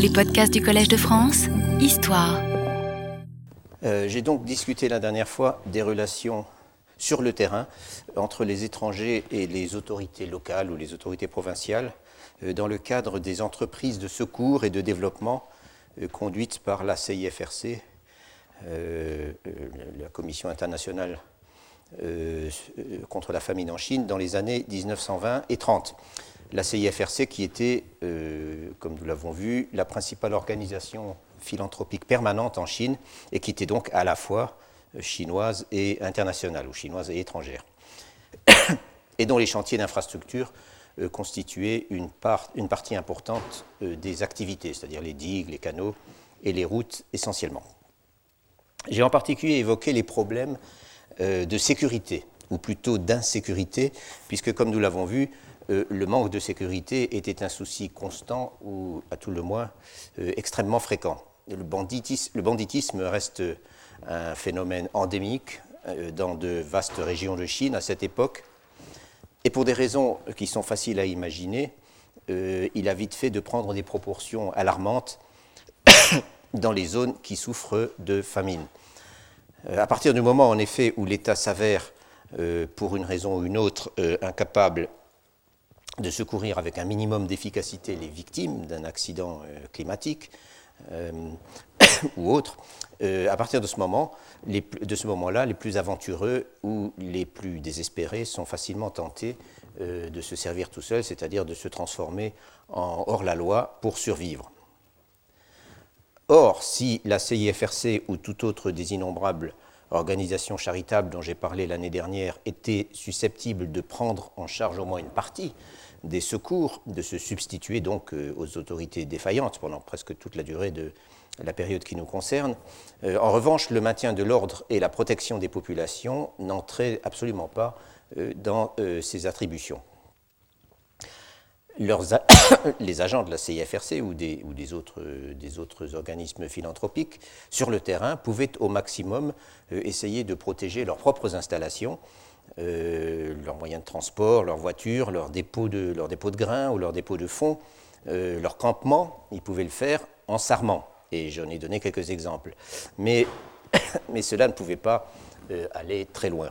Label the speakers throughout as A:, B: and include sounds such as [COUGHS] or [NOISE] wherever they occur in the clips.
A: Les podcasts du Collège de France, Histoire.
B: Euh, J'ai donc discuté la dernière fois des relations sur le terrain entre les étrangers et les autorités locales ou les autorités provinciales euh, dans le cadre des entreprises de secours et de développement euh, conduites par la CIFRC, la Commission internationale contre la famine en Chine, dans les années 1920 et 30. La CIFRC qui était, euh, comme nous l'avons vu, la principale organisation philanthropique permanente en Chine et qui était donc à la fois euh, chinoise et internationale, ou chinoise et étrangère, [COUGHS] et dont les chantiers d'infrastructure euh, constituaient une, part, une, partie importante des activités, c'est-à-dire les digues, les canaux et les routes essentiellement. J'ai en particulier évoqué les problèmes de sécurité, ou plutôt d'insécurité, puisque comme nous l'avons vu, euh, le manque de sécurité était un souci constant ou à tout le moins euh, extrêmement fréquent. Le banditisme, reste un phénomène endémique euh, dans de vastes régions de Chine à cette époque. Et pour des raisons qui sont faciles à imaginer, il a vite fait de prendre des proportions alarmantes [COUGHS] dans les zones qui souffrent de famine. À partir du moment, en effet, où l'État s'avère, pour une raison ou une autre, incapable de secourir avec un minimum d'efficacité les victimes d'un accident euh, climatique euh, [COUGHS] ou autre, euh, à partir de ce moment, de ce moment-là, les plus aventureux ou les plus désespérés sont facilement tentés de se servir tout seuls, c'est-à-dire de se transformer en hors-la-loi pour survivre. Or, si la CIFRC ou toute autre des innombrables organisations charitables dont j'ai parlé l'année dernière était susceptible de prendre en charge au moins une partie des secours, de se substituer donc euh, aux autorités défaillantes pendant presque toute la durée de la période qui nous concerne. Euh, en revanche, le maintien de l'ordre et la protection des populations n'entraient absolument pas euh, dans ces attributions. [COUGHS] Les agents de la CIFRC ou, des, autres, organismes philanthropiques sur le terrain pouvaient au maximum essayer de protéger leurs propres installations euh, leurs moyens de transport, leurs voitures, leurs dépôts de, de grains ou leurs dépôts de fonds, euh, leur campement, ils pouvaient le faire en s'armant. Et j'en ai donné quelques exemples. Mais, [COUGHS] mais cela ne pouvait pas euh, aller très loin.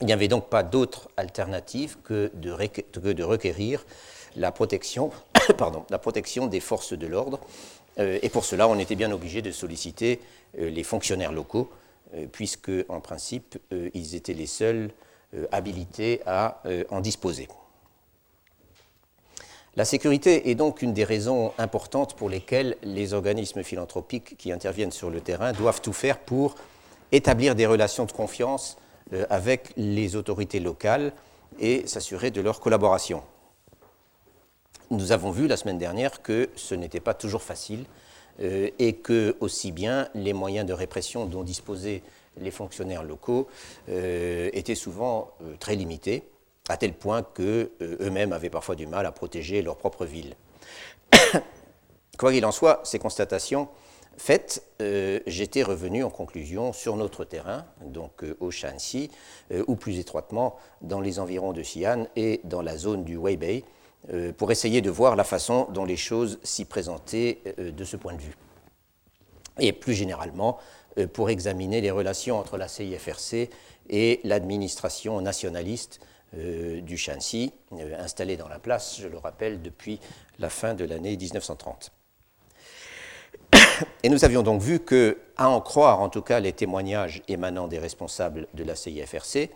B: Il n'y avait donc pas d'autre alternative que de, que de, requérir la protection, [COUGHS] pardon, la protection des forces de l'ordre. Euh, et pour cela, on était bien obligé de solliciter les fonctionnaires locaux puisque, en principe, euh, ils étaient les seuls euh, habilités à en disposer. La sécurité est donc une des raisons importantes pour lesquelles les organismes philanthropiques qui interviennent sur le terrain doivent tout faire pour établir des relations de confiance avec les autorités locales et s'assurer de leur collaboration. Nous avons vu la semaine dernière que ce n'était pas toujours facile euh, et que aussi bien les moyens de répression dont disposaient les fonctionnaires locaux euh, étaient souvent euh, très limités, à tel point qu'eux-mêmes avaient parfois du mal à protéger leur propre ville. [COUGHS] Quoi qu'il en soit, ces constatations faites, euh, j'étais revenu en conclusion sur notre terrain, donc euh, au Shanxi, euh, ou plus étroitement dans les environs de Xi'an et dans la zone du Weibei, euh, pour essayer de voir la façon dont les choses s'y présentaient euh, de ce point de vue. Et plus généralement, euh, pour examiner les relations entre la CIFRC et l'administration nationaliste du Shanxi, installée dans la place, je le rappelle, depuis la fin de l'année 1930. [COUGHS] Et nous avions donc vu que, à en croire en tout cas les témoignages émanant des responsables de la CIFRC,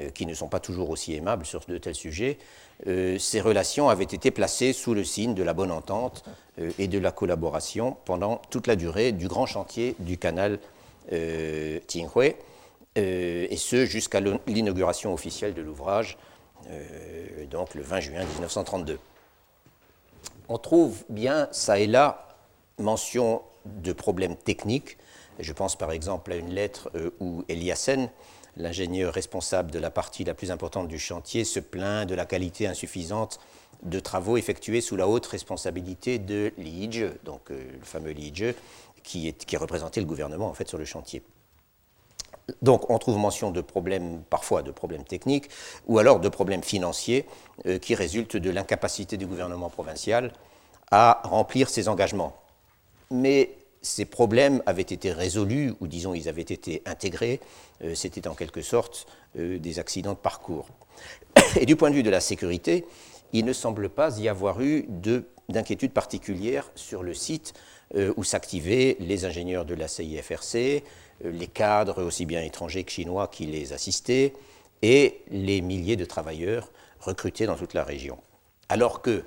B: euh, qui ne sont pas toujours aussi aimables sur de tels sujets, euh, ces relations avaient été placées sous le signe de la bonne entente euh, et de la collaboration pendant toute la durée du grand chantier du canal euh, Tinghui, euh, et ce jusqu'à l'inauguration officielle de l'ouvrage, donc le 20 juin 1932. On trouve bien, ça et là, mention de problèmes techniques. Je pense par exemple à une lettre où Eliassen, l'ingénieur responsable de la partie la plus importante du chantier, se plaint de la qualité insuffisante de travaux effectués sous la haute responsabilité de Li Zhe, donc euh, le fameux Li Zhe, qui, est, qui représentait le gouvernement en fait sur le chantier. Donc on trouve mention de problèmes, parfois de problèmes techniques, ou alors de problèmes financiers euh, qui résultent de l'incapacité du gouvernement provincial à remplir ses engagements. Mais ces problèmes avaient été résolus, ou disons ils avaient été intégrés, euh, c'était en quelque sorte euh, des accidents de parcours. Et du point de vue de la sécurité, il ne semble pas y avoir eu d'inquiétude particulière sur le site euh, où s'activaient les ingénieurs de la CIFRC, les cadres aussi bien étrangers que chinois qui les assistaient, et les milliers de travailleurs recrutés dans toute la région. Alors que,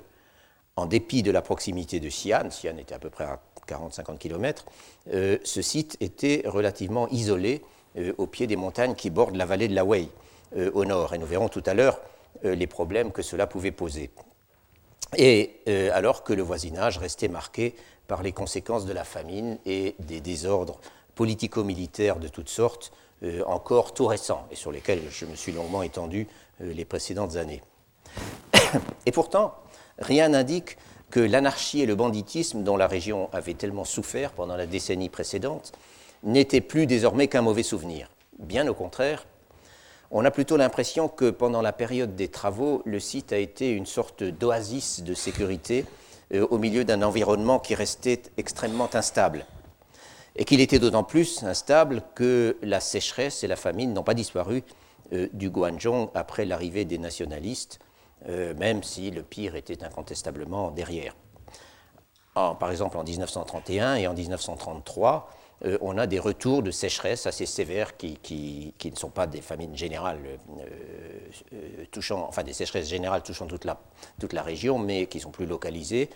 B: en dépit de la proximité de Xi'an, Xi'an était à peu près à 40-50 km, euh, ce site était relativement isolé euh, au pied des montagnes qui bordent la vallée de la Wei euh, au nord. Et nous verrons tout à l'heure les problèmes que cela pouvait poser. Et alors que le voisinage restait marqué par les conséquences de la famine et des désordres politico-militaires de toutes sortes, encore tout récents, et sur lesquels je me suis longuement étendu les précédentes années. [COUGHS] Et pourtant, rien n'indique que l'anarchie et le banditisme dont la région avait tellement souffert pendant la décennie précédente n'étaient plus désormais qu'un mauvais souvenir. Bien au contraire, on a plutôt l'impression que pendant la période des travaux, le site a été une sorte d'oasis de sécurité euh, au milieu d'un environnement qui restait extrêmement instable. Et qu'il était d'autant plus instable que la sécheresse et la famine n'ont pas disparu euh, du Guangzhou après l'arrivée des nationalistes euh, même si le pire était incontestablement derrière. par exemple, en 1931 et en 1933, euh, on a des retours de sécheresse assez sévères qui, ne sont pas des famines générales euh, touchant, enfin des sécheresses générales touchant toute la, toute la région, mais qui sont plus localisées,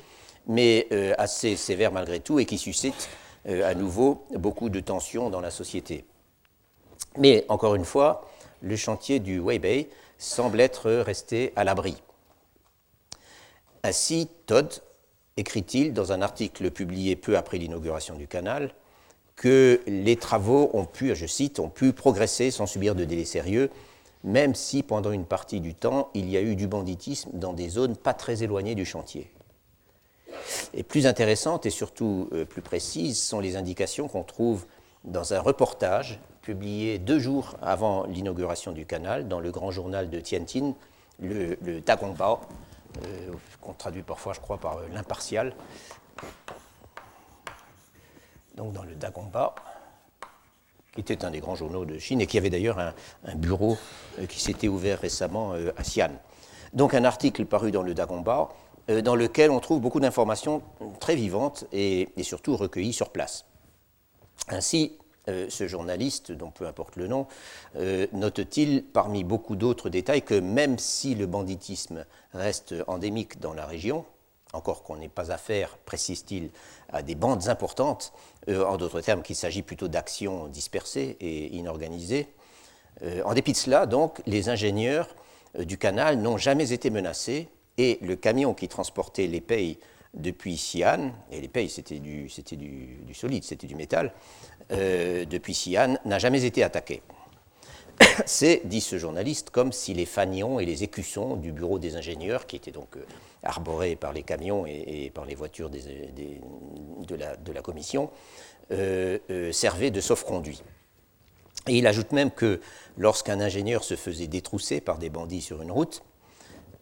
B: mais assez sévères malgré tout et qui suscitent à nouveau beaucoup de tensions dans la société. Mais encore une fois, le chantier du Weibei semble être resté à l'abri. Ainsi, Todd écrit-il dans un article publié peu après l'inauguration du canal que les travaux ont pu, je cite, ont pu progresser sans subir de délais sérieux, même si pendant une partie du temps, il y a eu du banditisme dans des zones pas très éloignées du chantier. Et plus intéressantes et surtout euh, plus précises sont les indications qu'on trouve dans un reportage publié deux jours avant l'inauguration du canal dans le grand journal de Tianjin, le, le Dagongbao, euh, qu'on traduit parfois, je crois, par euh, l'impartial. Donc dans le Dagongbao, qui était un des grands journaux de Chine et qui avait d'ailleurs un, bureau euh, qui s'était ouvert récemment à Xi'an. Donc un article paru dans le Dagongbao, dans lequel on trouve beaucoup d'informations très vivantes et, et surtout recueillies sur place. Ainsi, euh, ce journaliste, dont peu importe le nom, euh, note-t-il, parmi beaucoup d'autres détails, que même si le banditisme reste endémique dans la région, encore qu'on n'ait pas affaire, précise-t-il, à des bandes importantes, euh, en d'autres termes qu'il s'agit plutôt d'actions dispersées et inorganisées, en dépit de cela, donc, les ingénieurs du canal n'ont jamais été menacés et le camion qui transportait les pays depuis Xi'an, et les pays c'était du, solide, c'était du métal, euh, depuis Xi'an n'a jamais été attaqué. [COUGHS] C'est, dit ce journaliste, comme si les fanions et les écussons du bureau des ingénieurs, qui étaient donc euh, arborés par les camions et, par les voitures de, la, commission, euh, servaient de sauf-conduit. Et il ajoute même que lorsqu'un ingénieur se faisait détrousser par des bandits sur une route,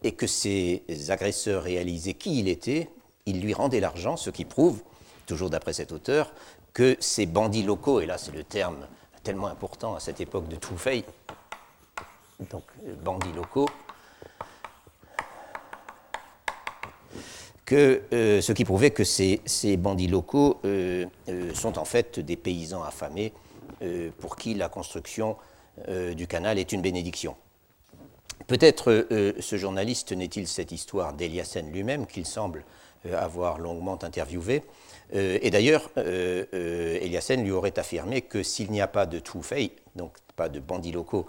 B: et que ces agresseurs réalisaient qui il était, il lui rendait l'argent, ce qui prouve, toujours d'après cet auteur, que ces bandits locaux, et là c'est le terme tellement important à cette époque de Troufei, donc bandits locaux, que, euh, ce qui prouvait que ces, bandits locaux euh, euh, sont en fait des paysans affamés pour qui la construction du canal est une bénédiction. Peut-être ce journaliste n'est-il cette histoire d'Eliassen lui-même qu'il semble avoir longuement interviewé, euh, et d'ailleurs, euh, euh, Eliassen lui aurait affirmé que s'il n'y a pas de Fei, donc pas de bandits locaux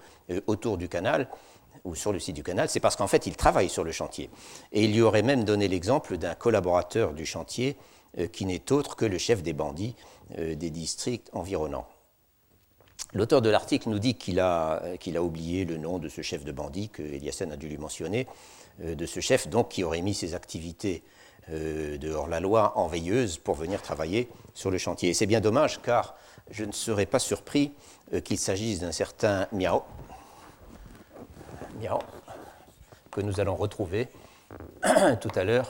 B: autour du canal, ou sur le site du canal, c'est parce qu'en fait, il travaille sur le chantier. Et il lui aurait même donné l'exemple d'un collaborateur du chantier qui n'est autre que le chef des bandits des districts environnants. L'auteur de l'article nous dit qu'il a, oublié le nom de ce chef de bandit que Eliassen a dû lui mentionner, de ce chef donc qui aurait mis ses activités euh, de hors-la-loi en veilleuse pour venir travailler sur le chantier. Et c'est bien dommage car je ne serais pas surpris euh, qu'il s'agisse d'un certain Miao, Miao, que nous allons retrouver [CLEARS THROAT] tout à l'heure.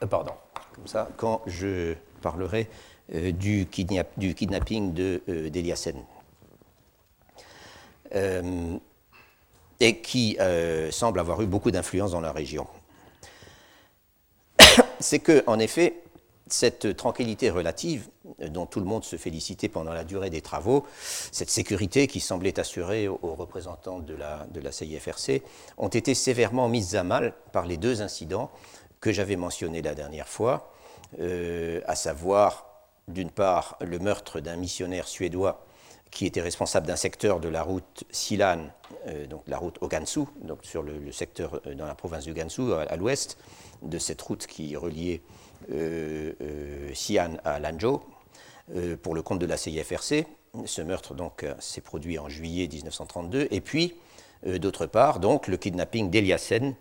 B: Euh, pardon, comme ça, quand je parlerai du, kidnapping de d'Eliasen. et qui semble avoir eu beaucoup d'influence dans la région. C'est que, en effet, cette tranquillité relative dont tout le monde se félicitait pendant la durée des travaux, cette sécurité qui semblait assurée aux représentants de la, de la CIFRC, ont été sévèrement mises à mal par les deux incidents que j'avais mentionnés la dernière fois, euh, à savoir d'une part le meurtre d'un missionnaire suédois qui était responsable d'un secteur de la route Silan, euh, donc la route au Gansu, donc sur le, secteur euh, dans la province du Gansu, à l'ouest de cette route qui reliait euh, Xi'an à Lanzhou pour le compte de la CIFRC. Ce meurtre donc s'est produit en juillet 1932. Et puis, d'autre part, donc le kidnapping d'Eliasen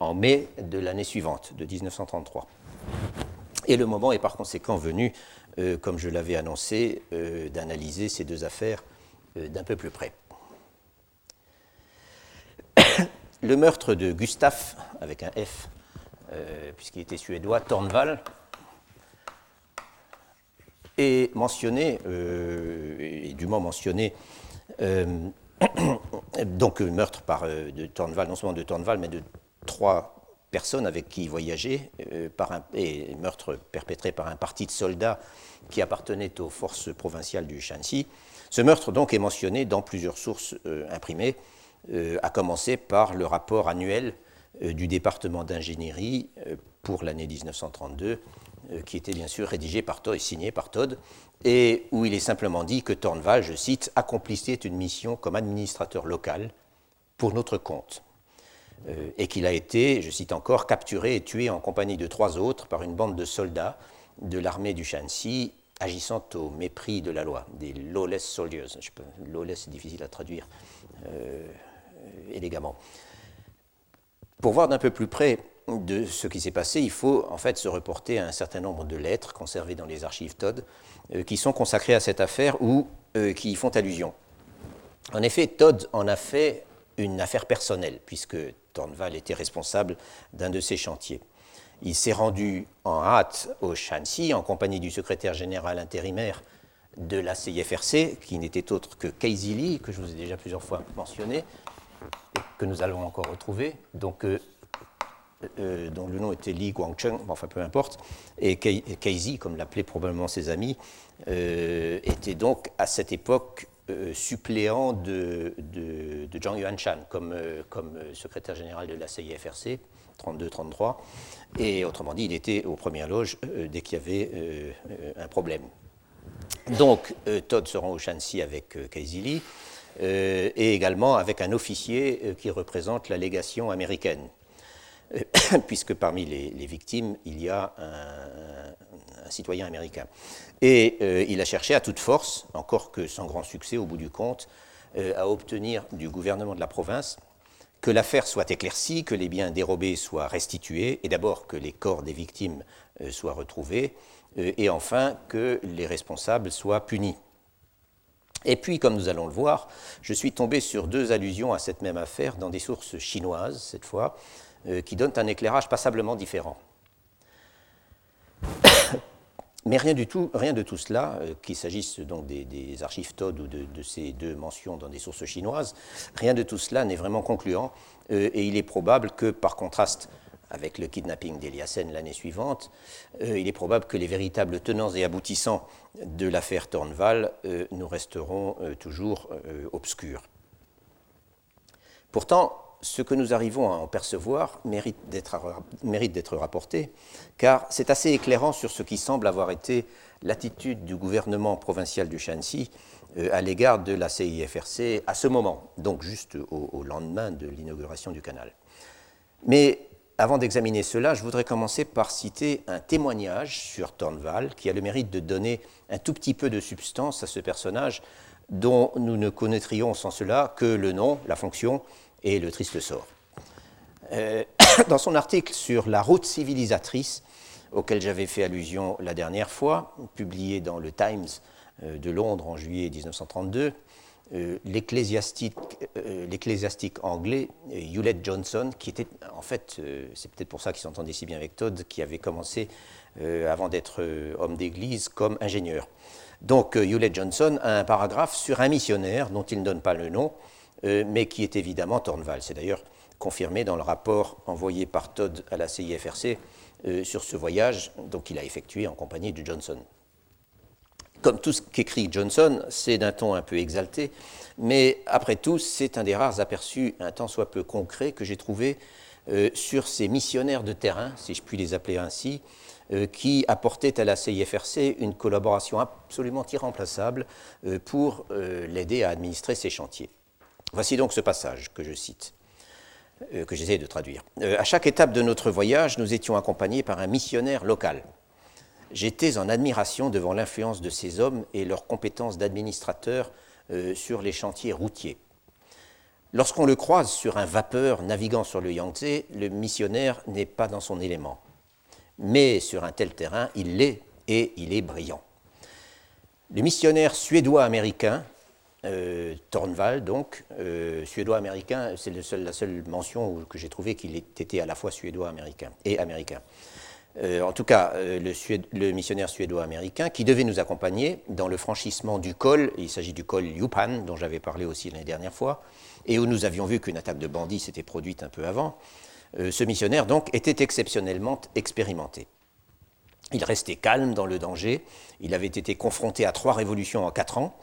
B: en mai de l'année suivante, de 1933. Et le moment est par conséquent venu, comme je l'avais annoncé, d'analyser ces deux affaires d'un peu plus près. [COUGHS] Le meurtre de Gustave, avec un F, euh, puisqu'il était suédois, Tornval, est mentionné, euh, et dûment mentionné, euh, [COUGHS] donc meurtre par, de Tornval, non seulement de Tornval, mais de trois personnes avec qui il voyageait, par un, et meurtre perpétré par un parti de soldats qui appartenait aux forces provinciales du Shanxi. Ce meurtre donc est mentionné dans plusieurs sources imprimées, à commencer par le rapport annuel euh, du département d'ingénierie euh, pour l'année 1932, euh, qui était bien sûr rédigé par Todd et signé par Todd, et où il est simplement dit que Tornval, je cite, accomplissait une mission comme administrateur local pour notre compte, et qu'il a été, je cite encore, capturé et tué en compagnie de trois autres par une bande de soldats de l'armée du Shanxi agissant au mépris de la loi, des lawless soldiers. lawless, c'est difficile à traduire élégamment. Pour voir d'un peu plus près de ce qui s'est passé, il faut en fait se reporter à un certain nombre de lettres conservées dans les archives Todd euh, qui sont consacrées à cette affaire ou euh, qui y font allusion. En effet, Todd en a fait une affaire personnelle, puisque Tornval était responsable d'un de ses chantiers. Il s'est rendu en hâte au Shanxi en compagnie du secrétaire général intérimaire de la CIFRC, qui n'était autre que Casey Lee, que je vous ai déjà plusieurs fois mentionné, que nous allons encore retrouver, donc, euh, euh, dont le nom était Li Guangcheng, enfin peu importe, et Keizi, comme l'appelaient probablement ses amis, euh, était donc à cette époque suppléant de, de, de, Zhang Yuanshan comme, comme secrétaire général de la CIFRC, 32-33, et autrement dit, il était aux premières loges dès qu'il y avait un problème. Donc, Todd se rend au Shanxi avec Keizi Li. Euh, et également avec un officier euh, qui représente la légation américaine, euh, [COUGHS] puisque parmi les, victimes, il y a un, citoyen américain. Et il a cherché à toute force, encore que sans grand succès au bout du compte, à obtenir du gouvernement de la province que l'affaire soit éclaircie, que les biens dérobés soient restitués, et d'abord que les corps des victimes soient retrouvés, et enfin que les responsables soient punis. Et puis, comme nous allons le voir, je suis tombé sur deux allusions à cette même affaire dans des sources chinoises, cette fois, euh, qui donnent un éclairage passablement différent. Mais rien du tout, rien de tout cela, euh, qu'il s'agisse donc des, archives Todd ou de, ces deux mentions dans des sources chinoises, rien de tout cela n'est vraiment concluant, euh, et il est probable que, par contraste avec le kidnapping d'Eliasen l'année suivante, euh, il est probable que les véritables tenants et aboutissants de l'affaire Tornval nous resteront toujours obscurs. Pourtant, ce que nous arrivons à en percevoir mérite d'être rapporté, car c'est assez éclairant sur ce qui semble avoir été l'attitude du gouvernement provincial du Shanxi à l'égard de la CIFRC à ce moment, donc juste au, au lendemain de l'inauguration du canal. Mais avant d'examiner cela, je voudrais commencer par citer un témoignage sur Tornval qui a le mérite de donner un tout petit peu de substance à ce personnage dont nous ne connaîtrions sans cela que le nom, la fonction et le triste sort. Euh, [COUGHS] dans son article sur la route civilisatrice, auquel j'avais fait allusion la dernière fois, publié dans le Times euh, de Londres en juillet 1932, l'ecclésiastique anglais Hewlett Johnson, qui était en fait, c'est peut-être pour ça qu'il s'entendait si bien avec Todd, qui avait commencé avant d'être homme d'église comme ingénieur. Donc Hewlett Johnson a un paragraphe sur un missionnaire dont il ne donne pas le nom, mais qui est évidemment Tornval. C'est d'ailleurs confirmé dans le rapport envoyé par Todd à la CIFRC euh, sur ce voyage qu'il a effectué en compagnie de Johnson. Comme tout ce qu'écrit Johnson, c'est d'un ton un peu exalté, mais après tout, c'est un des rares aperçus un tant soit peu concret que j'ai trouvé euh, sur ces missionnaires de terrain, si je puis les appeler ainsi, euh, qui apportaient à la CIFRC une collaboration absolument irremplaçable pour l'aider à administrer ses chantiers. Voici donc ce passage que je cite. Euh, que j'essaie de traduire. Euh, à chaque étape de notre voyage, nous étions accompagnés par un missionnaire local. J'étais en admiration devant l'influence de ces hommes et leurs compétences d'administrateurs euh, sur les chantiers routiers. Lorsqu'on le croise sur un vapeur naviguant sur le Yangtze, le missionnaire n'est pas dans son élément. Mais sur un tel terrain, il l'est et il est brillant. Le missionnaire suédois-américain euh, donc, euh, suédois-américain, c'est la seule mention que j'ai trouvé qu'il était à la fois suédois-américain et américain. Euh, en tout cas, le, missionnaire suédois-américain qui devait nous accompagner dans le franchissement du col, il s'agit du col Yupan, dont j'avais parlé aussi l'année dernière fois, et où nous avions vu qu'une attaque de bandits s'était produite un peu avant. ce missionnaire, donc, était exceptionnellement expérimenté. Il restait calme dans le danger, il avait été confronté à trois révolutions en quatre ans,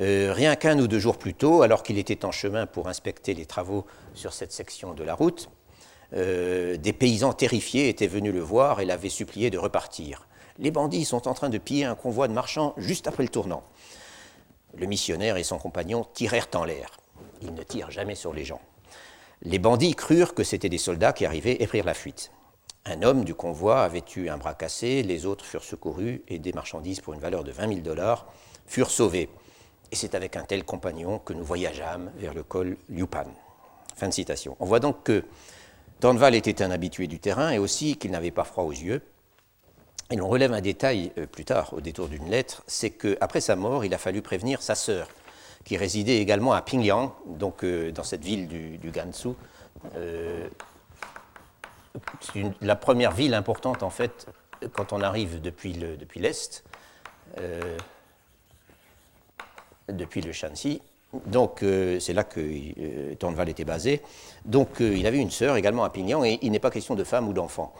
B: euh, rien qu'un ou deux jours plus tôt, alors qu'il était en chemin pour inspecter les travaux sur cette section de la route, euh, des paysans terrifiés étaient venus le voir et l'avaient supplié de repartir. Les bandits sont en train de piller un convoi de marchands juste après le tournant. Le missionnaire et son compagnon tirèrent en l'air. Ils ne tirent jamais sur les gens. Les bandits crurent que c'étaient des soldats qui arrivaient et prirent la fuite. Un homme du convoi avait eu un bras cassé, les autres furent secourus et des marchandises pour une valeur de 20 000 dollars furent sauvées. Et c'est avec un tel compagnon que nous voyageâmes vers le col Liupan. Fin de citation. On voit donc que Dornval était un habitué du terrain et aussi qu'il n'avait pas froid aux yeux. Et l'on relève un détail euh, plus tard, au détour d'une lettre, c'est qu'après sa mort, il a fallu prévenir sa sœur, qui résidait également à Pingyang, donc euh, dans cette ville du, Gansu. Euh, c'est la première ville importante, en fait, quand on arrive depuis l'Est depuis le Shanxi. Donc, euh, c'est là que euh, était basé. Donc, euh, il avait une sœur également à Pignan, et il n'est pas question de femme ou d'enfant.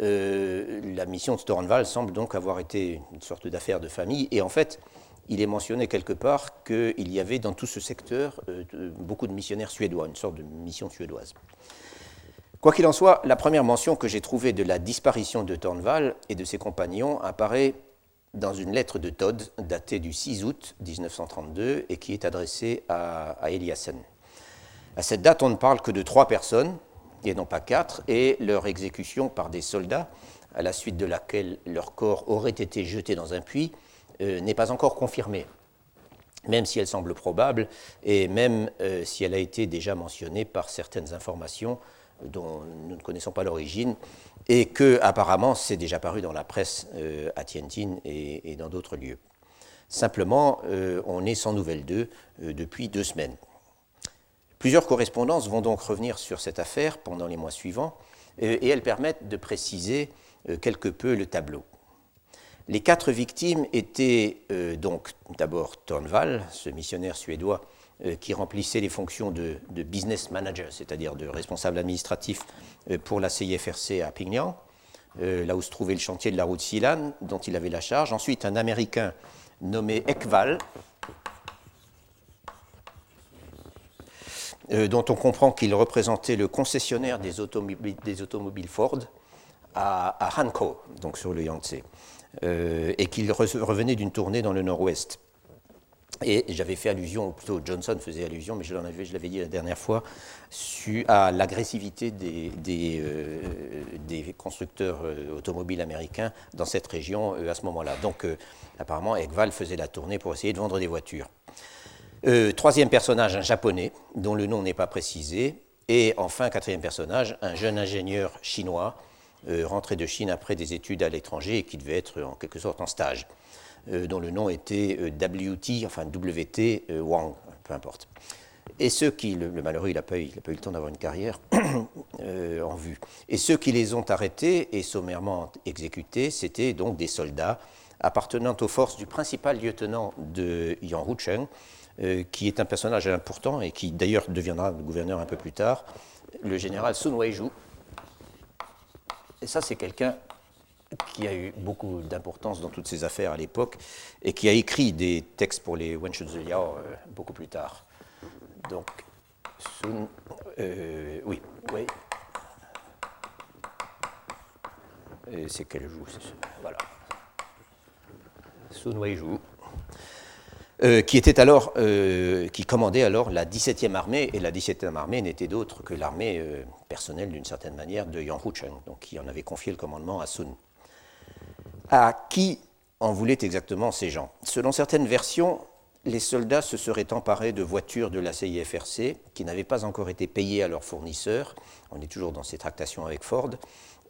B: Euh, la mission de Tornval semble donc avoir été une sorte d'affaire de famille, et en fait, il est mentionné quelque part qu'il y avait dans tout ce secteur beaucoup de missionnaires suédois, une sorte de mission suédoise. Quoi qu'il en soit, la première mention que j'ai trouvée de la disparition de Tornval et de ses compagnons apparaît dans une lettre de Todd datée du 6 août 1932 et qui est adressée à, Eliassen. À cette date, on ne parle que de trois personnes, et non pas quatre, et leur exécution par des soldats, à la suite de laquelle leur corps aurait été jeté dans un puits, euh, n'est pas encore confirmée, même si elle semble probable, et même euh, si elle a été déjà mentionnée par certaines informations dont nous ne connaissons pas l'origine, et que apparemment c'est déjà paru dans la presse euh, à Tianjin et, dans d'autres lieux. Simplement, euh, on est sans nouvelles d'eux euh, depuis deux semaines. Plusieurs correspondances vont donc revenir sur cette affaire pendant les mois suivants, et elles permettent de préciser quelque peu le tableau. Les quatre victimes étaient donc d'abord Thornvall, ce missionnaire suédois qui remplissait les fonctions de, business manager, c'est-à-dire de responsable administratif euh, pour la CIFRC à Pignan, euh, là où se trouvait le chantier de la route Silan, dont il avait la charge. Ensuite, un Américain nommé Ekval, dont on comprend qu'il représentait le concessionnaire des automobiles, Ford à, à, donc sur le Yangtze, et qu'il revenait d'une tournée dans le nord-ouest. Et j'avais fait allusion, ou plutôt Johnson faisait allusion, mais je l'avais dit la dernière fois, à l'agressivité des, euh, constructeurs euh, automobiles américains dans cette région euh, à ce moment-là. Donc apparemment, Ekval faisait la tournée pour essayer de vendre des voitures. troisième personnage, un japonais, dont le nom n'est pas précisé. Et enfin, quatrième personnage, un jeune ingénieur chinois rentré de Chine après des études à l'étranger et qui devait être en quelque sorte en stage, dont le nom était WT, enfin WT Wang, peu importe. Et ceux qui, le, malheureux, il n'a pas, eu le temps d'avoir une carrière [COUGHS] euh, en vue. Et ceux qui les ont arrêtés et sommairement exécutés, c'était donc des soldats appartenant aux forces du principal lieutenant de Yang Rucheng, euh, qui est un personnage important et qui d'ailleurs deviendra gouverneur un peu plus tard, le général Sun Weizhu. Et ça, c'est quelqu'un qui a eu beaucoup d'importance dans toutes ces affaires à l'époque et qui a écrit des textes pour les Wenshun Liao euh, beaucoup plus tard. Donc, Sun, euh, oui, oui. C'est quel joue Voilà. Sun Weizhu, euh, qui était alors, euh, qui commandait alors la 17e armée, et la 17e armée n'était d'autre que l'armée euh, personnelle d'une certaine manière de Yang Hucheng, donc qui en avait confié le commandement à Sun. À qui en voulaient exactement ces gens? Selon certaines versions, les soldats se seraient emparés de voitures de la CIFRC qui n'avaient pas encore été payées à leurs fournisseurs. On est toujours dans ces tractations avec Ford.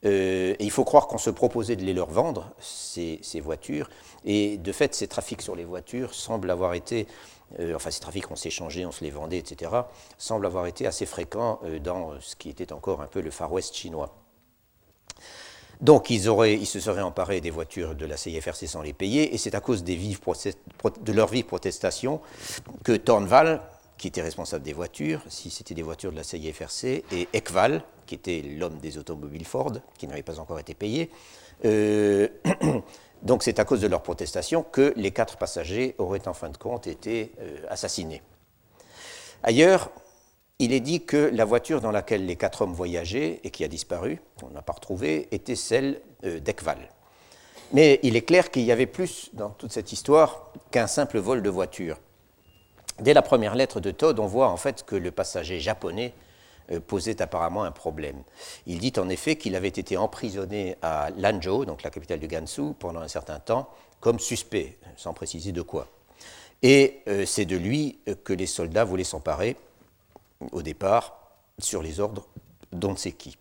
B: Euh, et il faut croire qu'on se proposait de les leur vendre, ces, voitures. Et de fait, ces trafics sur les voitures semblent avoir été, euh, enfin ces trafics, on s'échangeait, on se les vendait, etc., semblent avoir été assez fréquents euh, dans ce qui était encore un peu le Far West chinois. Donc ils, auraient, ils, se seraient emparés des voitures de la CIFRC sans les payer, et c'est à cause des vives de leurs vives protestations que Tornval, qui était responsable des voitures, si c'était des voitures de la CIFRC, et Ekval, qui était l'homme des automobiles Ford, qui n'avait pas encore été payé, euh, [CLEARS THROAT] donc c'est à cause de leurs protestations que les quatre passagers auraient en fin de compte été euh, assassinés. Ailleurs, il est dit que la voiture dans laquelle les quatre hommes voyageaient et qui a disparu, on n'a pas retrouvé, était celle euh, d'Ekval. Mais il est clair qu'il y avait plus dans toute cette histoire qu'un simple vol de voiture. Dès la première lettre de Todd, on voit en fait que le passager japonais euh, posait apparemment un problème. Il dit en effet qu'il avait été emprisonné à Lanzhou, donc la capitale du Gansu, pendant un certain temps, comme suspect, sans préciser de quoi. Et euh, c'est de lui que les soldats voulaient s'emparer au départ sur les ordres d'on ne sait qui.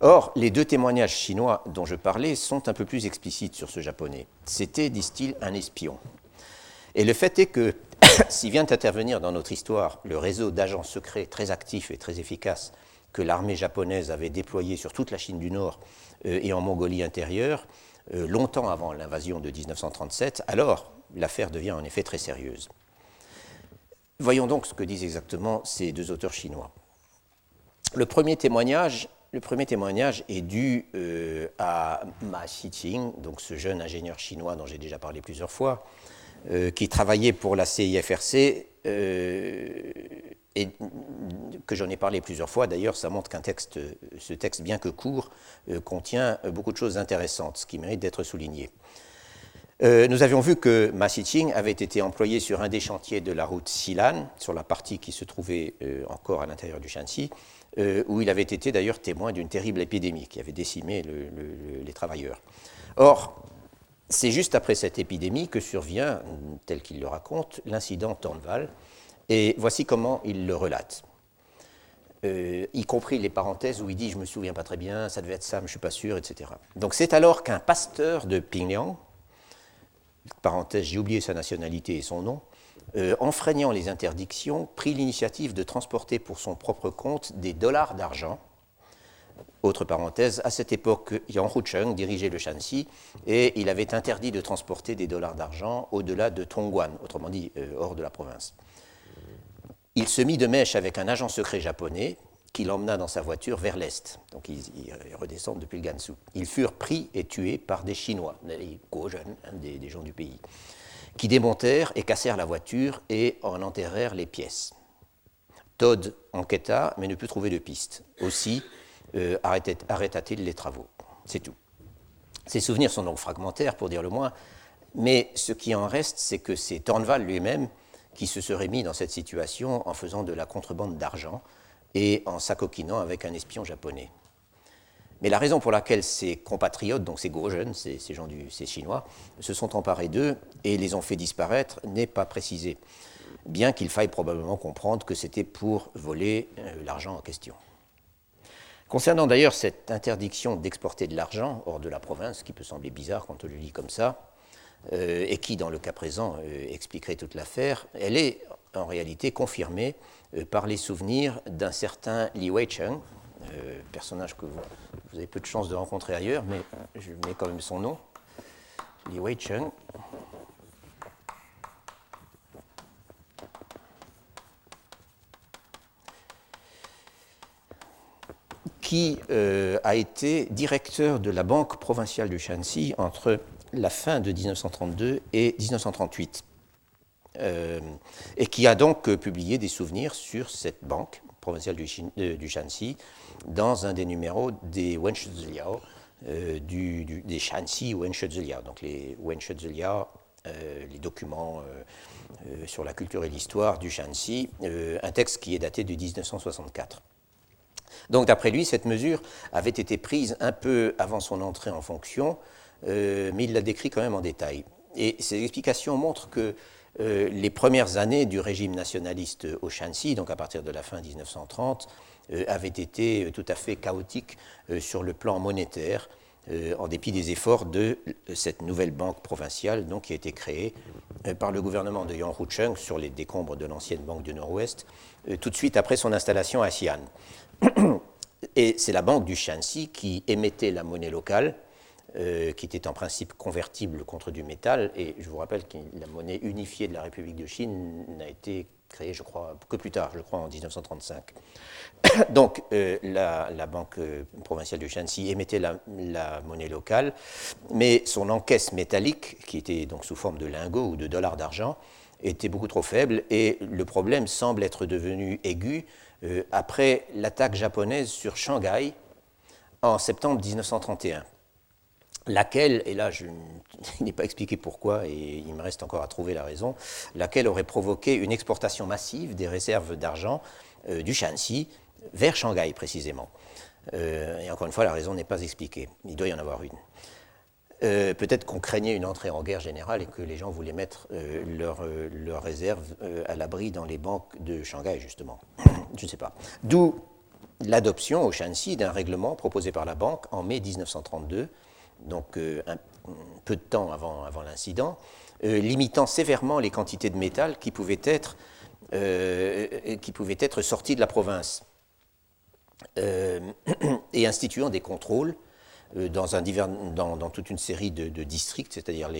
B: Or, les deux témoignages chinois dont je parlais sont un peu plus explicites sur ce japonais. C'était, disent-ils, un espion. Et le fait est que, [COUGHS] s'il vient intervenir dans notre histoire le réseau d'agents secrets très actifs et très efficaces que l'armée japonaise avait déployé sur toute la Chine du Nord euh, et en Mongolie intérieure, euh, longtemps avant l'invasion de 1937, alors l'affaire devient en effet très sérieuse. Voyons donc ce que disent exactement ces deux auteurs chinois. Le premier témoignage, est dû euh, à Ma Xiqing, donc ce jeune ingénieur chinois dont j'ai déjà parlé plusieurs fois, euh, qui travaillait pour la CIFRC euh, et que j'en ai parlé plusieurs fois. D'ailleurs, ça montre qu'un texte, ce texte, bien que court, contient beaucoup de choses intéressantes, ce qui mérite d'être souligné. Euh, nous avions vu que Ma Xiqing avait été employé sur un des chantiers de la route Xilan, sur la partie qui se trouvait euh, encore à l'intérieur du Shanxi, euh, où il avait été d'ailleurs témoin d'une terrible épidémie qui avait décimé les travailleurs. Or, c'est juste après cette épidémie que survient, tel qu'il le raconte, l'incident Tornval, et voici comment il le relate. y compris les parenthèses où il dit je me souviens pas très bien, ça devait être ça, mais je suis pas sûr, etc. Donc c'est alors qu'un pasteur de Pingliang, parenthèse, j'ai oublié sa nationalité et son nom, euh, enfreignant les interdictions, prit l'initiative de transporter pour son propre compte des dollars d'argent. Autre parenthèse, à cette époque, Yang Hucheng dirigeait le Shanxi et il avait interdit de transporter des dollars d'argent au-delà de Tongguan, autrement dit euh, hors de la province. Il se mit de mèche avec un agent secret japonais qui l'emmena dans sa voiture vers l'est. Donc ils, redescendent depuis le Gansu. Ils furent pris et tués par des Chinois, hein, des, des gens du pays, qui démontèrent et cassèrent la voiture et en enterrèrent les pièces. Todd enquêta, mais ne put trouver de piste. Aussi euh, arrêta-t-il les travaux. C'est tout. Ces souvenirs sont donc fragmentaires, pour dire le moins, mais ce qui en reste, c'est que c'est Tornval lui-même qui se serait mis dans cette situation en faisant de la contrebande d'argent, et en s'acoquinant avec un espion japonais. Mais la raison pour laquelle ces compatriotes, donc ces gros jeunes, ces, gens du, ces Chinois, se sont emparés d'eux et les ont fait disparaître n'est pas précisé, bien qu'il faille probablement comprendre que c'était pour voler euh, l'argent en question. Concernant d'ailleurs cette interdiction d'exporter de l'argent hors de la province, qui peut sembler bizarre quand on le lit comme ça, euh, et qui, dans le cas présent, euh, expliquerait toute l'affaire, elle est en réalité confirmée euh, par les souvenirs d'un certain Li Weicheng, personnage que vous, avez peu de chance de rencontrer ailleurs, mais je mets quand même son nom, Li Weicheng. qui a été directeur de la Banque provinciale du Shanxi entre la fin de 1932 et 1938, euh, et qui a donc euh, publié des souvenirs sur cette banque provinciale du, euh, du Shanxi dans un des numéros des Wenshuziliao, euh, du, des Shanxi Wenshuziliao, donc les Wenshuziliao, les documents sur la culture et l'histoire du Shanxi, un texte qui est daté de 1964. Donc d'après lui, cette mesure avait été prise un peu avant son entrée en fonction, euh, mais il la décrit quand même en détail. Et ces explications montrent que euh, les premières années du régime nationaliste au Shanxi, donc à partir de la fin 1930, euh, avaient été tout à fait chaotiques sur le plan monétaire, en dépit des efforts de cette nouvelle banque provinciale donc, qui a été créée par le gouvernement de Yang Hucheng sur les décombres de l'ancienne banque du Nord-Ouest, tout de suite après son installation à Xi'an. [CLEARS THROAT] Et c'est la banque du Shanxi qui émettait la monnaie locale euh, qui était en principe convertible contre du métal. Et je vous rappelle que la monnaie unifiée de la République de Chine n'a été créée, je crois, que plus tard, je crois en 1935. [COUGHS] Donc euh, la, Banque euh, provinciale du Shanxi émettait la, monnaie locale, mais son encaisse métallique, qui était donc sous forme de lingots ou de dollars d'argent, était beaucoup trop faible et le problème semble être devenu aigu après l'attaque japonaise sur Shanghai en septembre 1931 laquelle, et là je [LAUGHS] n'ai pas expliqué pourquoi, et il me reste encore à trouver la raison, laquelle aurait provoqué une exportation massive des réserves d'argent euh, du Shanxi vers Shanghai précisément. Euh, et encore une fois, la raison n'est pas expliquée. Il doit y en avoir une. Euh, peut-être qu'on craignait une entrée en guerre générale et que les gens voulaient mettre leurs leur réserves à l'abri dans les banques de Shanghai, justement. [CLEARS THROAT] Je ne sais pas. D'où l'adoption au Shanxi d'un règlement proposé par la banque en mai 1932 donc euh, peu de temps avant, l'incident, euh, limitant sévèrement les quantités de métal qui pouvaient être, euh, qui sorties de la province, [CLEARS THROAT] et instituant des contrôles dans, toute une série de, districts, c'est-à-dire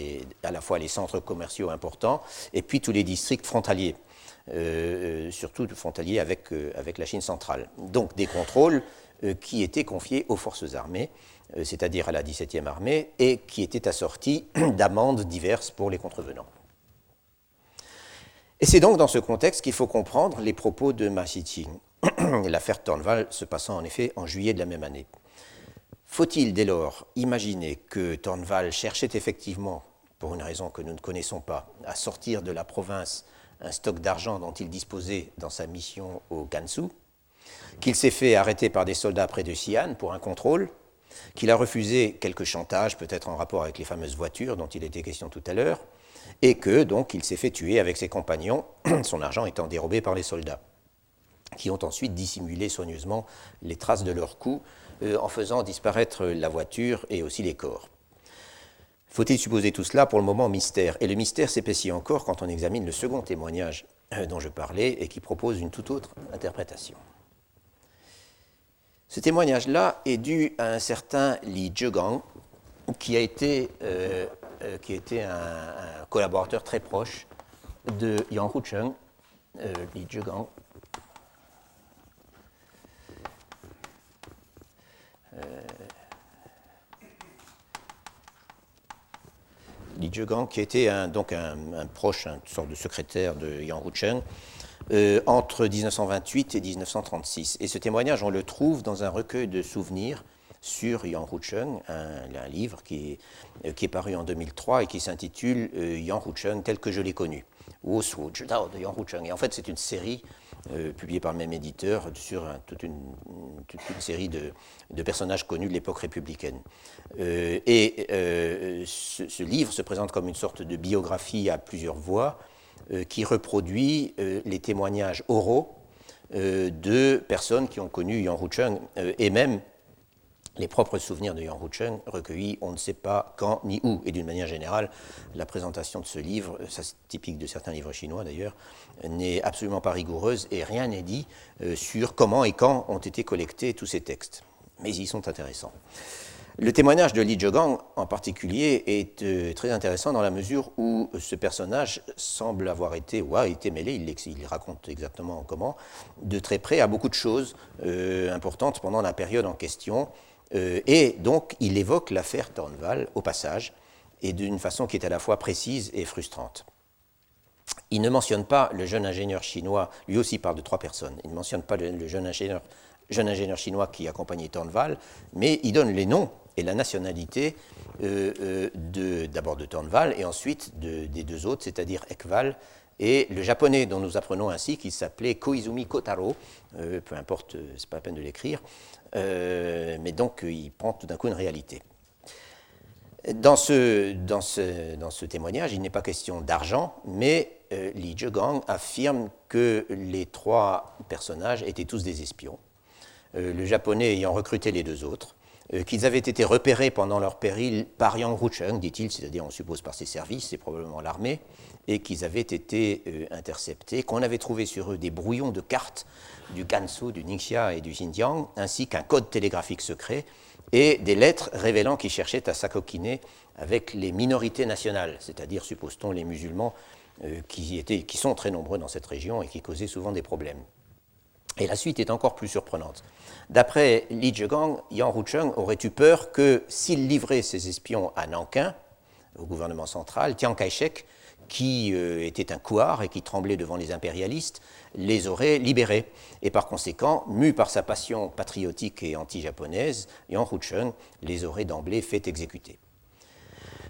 B: à la fois les centres commerciaux importants et puis tous les districts frontaliers, surtout frontaliers avec, la Chine centrale. Donc des contrôles qui étaient confiés aux forces armées c'est-à-dire à la 17e armée, et qui était assorti [CLEARS THROAT] d'amendes diverses pour les contrevenants. Et c'est donc dans ce contexte qu'il faut comprendre les propos de Ma [CLEARS THROAT] l'affaire Tornval se passant en effet en juillet de la même année. Faut-il dès lors imaginer que Tornval cherchait effectivement, pour une raison que nous ne connaissons pas, à sortir de la province un stock d'argent dont il disposait dans sa mission au Gansu, qu'il s'est fait arrêter par des soldats près de Xi'an pour un contrôle, qu'il a refusé quelques chantages, peut-être en rapport avec les fameuses voitures dont il était question tout à l'heure, et que donc il s'est fait tuer avec ses compagnons, [CLEARS THROAT] son argent étant dérobé par les soldats, qui ont ensuite dissimulé soigneusement les traces de leurs coups euh, en faisant disparaître la voiture et aussi les corps. Faut-il supposer tout cela pour le moment mystère? Et le mystère s'épaissit encore quand on examine le second témoignage euh, dont je parlais et qui propose une toute autre interprétation. Ce témoignage-là est dû à un certain Li Zhegang, qui a été, euh, euh, qui un, collaborateur très proche de Yang Hucheng. Euh, Li Zhegang. Li Zhegang, qui était un, donc un, un, proche, une sorte de secrétaire de Yang Hucheng, euh, entre 1928 et 1936. Et ce témoignage, on le trouve dans un recueil de souvenirs sur Yang Hucheng, un, un livre qui est, euh, paru en 2003 et qui s'intitule euh, Yang Hucheng tel que je l'ai connu, Wu de Yang Hucheng. Et en fait, c'est une série publiée par le même éditeur sur toute, une, série de, personnages connus de l'époque républicaine. et ce, livre se présente comme une sorte de biographie à plusieurs voix euh, qui reproduit euh, les témoignages oraux de personnes qui ont connu Yang Rucheng et même les propres souvenirs de Yang Rucheng recueillis on ne sait pas quand ni où. Et d'une manière générale, la présentation de ce livre, ça c'est typique de certains livres chinois d'ailleurs, n'est absolument pas rigoureuse et rien n'est dit sur comment et quand ont été collectés tous ces textes. Mais ils sont intéressants. Le témoignage de Li Zhegang en particulier est euh, très intéressant dans la mesure où ce personnage semble avoir été ou a été mêlé, il, raconte exactement comment, de très près à beaucoup de choses euh, importantes pendant la période en question. Euh, et donc il évoque l'affaire Tornval au passage, et d'une façon qui est à la fois précise et frustrante. Il ne mentionne pas le jeune ingénieur chinois, lui aussi parle de trois personnes, il ne mentionne pas le, jeune, ingénieur, jeune ingénieur chinois qui accompagnait Tornval, mais il donne les noms et la nationalité euh, euh, d'abord de, Tornval et ensuite des deux autres, c'est-à-dire Ekval et le japonais dont nous apprenons ainsi qu'il s'appelait Koizumi Kotaro, euh, peu importe, c'est pas la peine de l'écrire, mais donc il prend tout d'un coup une réalité. Dans ce, témoignage, il n'est pas question d'argent, mais Li Zhegang affirme que les trois personnages étaient tous des espions, le japonais ayant recruté les deux autres, qu'ils avaient été repérés pendant leur péril par Yang Rucheng, dit-il, c'est-à-dire on suppose par ses services, c'est probablement l'armée, et qu'ils avaient été euh, interceptés, qu'on avait trouvé sur eux des brouillons de cartes du Gansu, du Ningxia et du Xinjiang, ainsi qu'un code télégraphique secret et des lettres révélant qu'ils cherchaient à s'acoquiner avec les minorités nationales, c'est-à-dire, suppose-t-on, les musulmans euh, qui sont très nombreux dans cette région et qui causaient souvent des problèmes. Et la suite est encore plus surprenante. D'après Li Zhegang, Yang Rucheng aurait eu peur que s'il livrait ses espions à Nankin, au gouvernement central, Chiang Kai-shek, qui euh, était un couard et qui tremblait devant les impérialistes, les aurait libérés. Et par conséquent, mu par sa passion patriotique et anti-japonaise, Yang Rucheng les aurait d'emblée fait exécuter.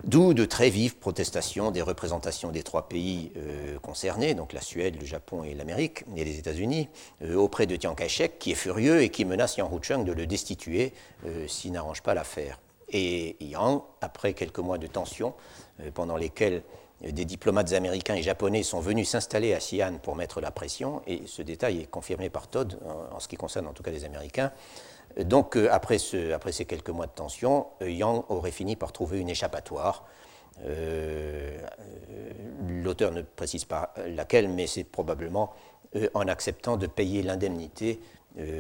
B: D'où de très vives protestations des représentations des trois pays euh, concernés, donc la Suède, le Japon et l'Amérique, et les États-Unis, euh, auprès de Chiang Kai-shek, qui est furieux et qui menace Yang Rucheng de le destituer euh, s'il n'arrange pas l'affaire. Et Yang, après quelques mois de tensions, pendant lesquels des diplomates américains et japonais sont venus s'installer à Xi'an pour mettre la pression, et ce détail est confirmé par Todd, en ce qui concerne en tout cas les Américains, donc, euh, après, ces quelques mois de tension, euh, Yang aurait fini par trouver une échappatoire. Euh, l'auteur ne précise pas laquelle, mais c'est probablement en acceptant de payer l'indemnité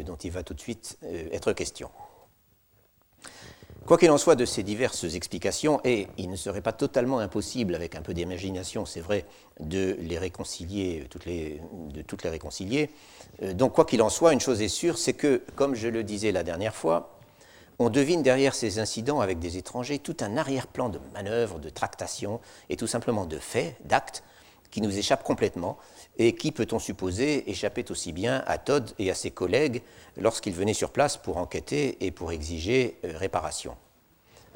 B: dont il va tout de suite être question. Quoi qu'il en soit de ces diverses explications, et il ne serait pas totalement impossible, avec un peu d'imagination, c'est vrai, de les réconcilier, toutes les, de toutes les réconcilier, euh, donc quoi qu'il en soit, une chose est sûre, c'est que, comme je le disais la dernière fois, on devine derrière ces incidents avec des étrangers tout un arrière-plan de manœuvres, de tractations et tout simplement de faits, d'actes, qui nous échappent complètement et qui, peut-on supposer, échappaient aussi bien à Todd et à ses collègues lorsqu'ils venaient sur place pour enquêter et pour exiger euh, réparation.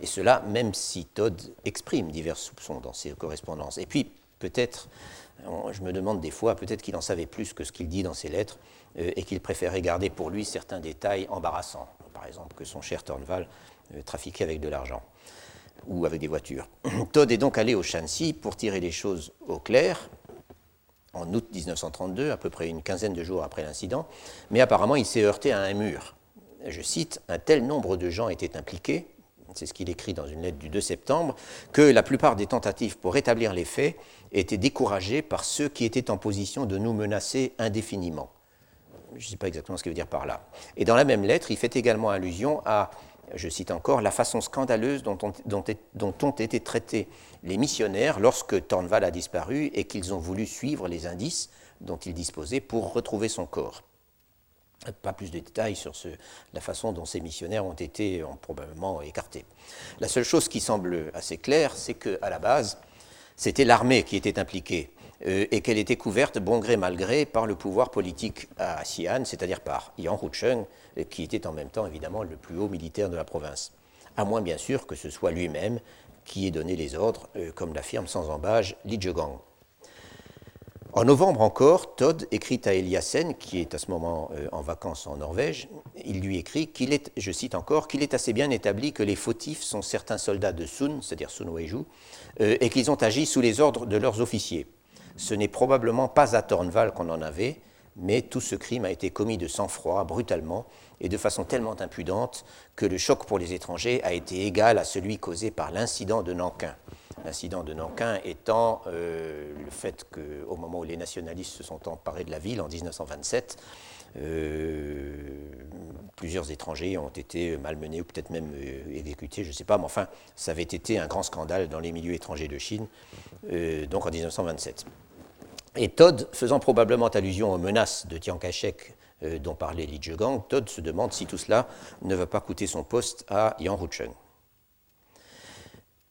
B: Et cela, même si Todd exprime divers soupçons dans ses correspondances. Et puis, peut-être, je me demande des fois, peut-être qu'il en savait plus que ce qu'il dit dans ses lettres euh, et qu'il préférait garder pour lui certains détails embarrassants. Par exemple, que son cher Tornval euh, trafiquait avec de l'argent ou avec des voitures. [CLEARS THROAT] Todd est donc allé au Shanxi pour tirer les choses au clair en août 1932, à peu près une quinzaine de jours après l'incident, mais apparemment il s'est heurté à un mur. Je cite, un tel nombre de gens étaient impliqués, c'est ce qu'il écrit dans une lettre du 2 septembre, que la plupart des tentatives pour rétablir les faits étaient découragées par ceux qui étaient en position de nous menacer indéfiniment. Je ne sais pas exactement ce qu'il veut dire par là. Et dans la même lettre, il fait également allusion à, je cite encore, la façon scandaleuse dont ont, dont, ont été traités les missionnaires lorsque Tornval a disparu et qu'ils ont voulu suivre les indices dont ils disposaient pour retrouver son corps. Pas plus de détails sur la façon dont ces missionnaires ont été probablement écartés. La seule chose qui semble assez claire, c'est qu'à la base, c'était l'armée qui était impliquée euh, et qu'elle était couverte, bon gré mal gré, par le pouvoir politique à Xi'an, c'est-à-dire par Yang Rucheng, qui était en même temps évidemment le plus haut militaire de la province. À moins bien sûr que ce soit lui-même qui ait donné les ordres, euh, comme l'affirme sans embâge Li Zhegang. En novembre encore, Todd écrit à Eliassen, qui est à ce moment euh, en vacances en Norvège, il lui écrit qu'il est, je cite encore, qu'il est assez bien établi que les fautifs sont certains soldats de Sun, c'est-à-dire Sun Weiju, euh, et qu'ils ont agi sous les ordres de leurs officiers. Ce n'est probablement pas à Tornval qu'on en avait, mais tout ce crime a été commis de sang-froid, brutalement, et de façon tellement impudente que le choc pour les étrangers a été égal à celui causé par l'incident de Nankin. L'incident de Nankin étant euh, le fait qu'au moment où les nationalistes se sont emparés de la ville en 1927, euh, plusieurs étrangers ont été malmenés ou peut-être même euh, exécutés, je ne sais pas, mais enfin, ça avait été un grand scandale dans les milieux étrangers de Chine, donc en 1927. Et Todd, faisant probablement allusion aux menaces de Chiang Kai-shek dont parlait Li Zhegang, Todd se demande si tout cela ne va pas coûter son poste à Yang Rucheng.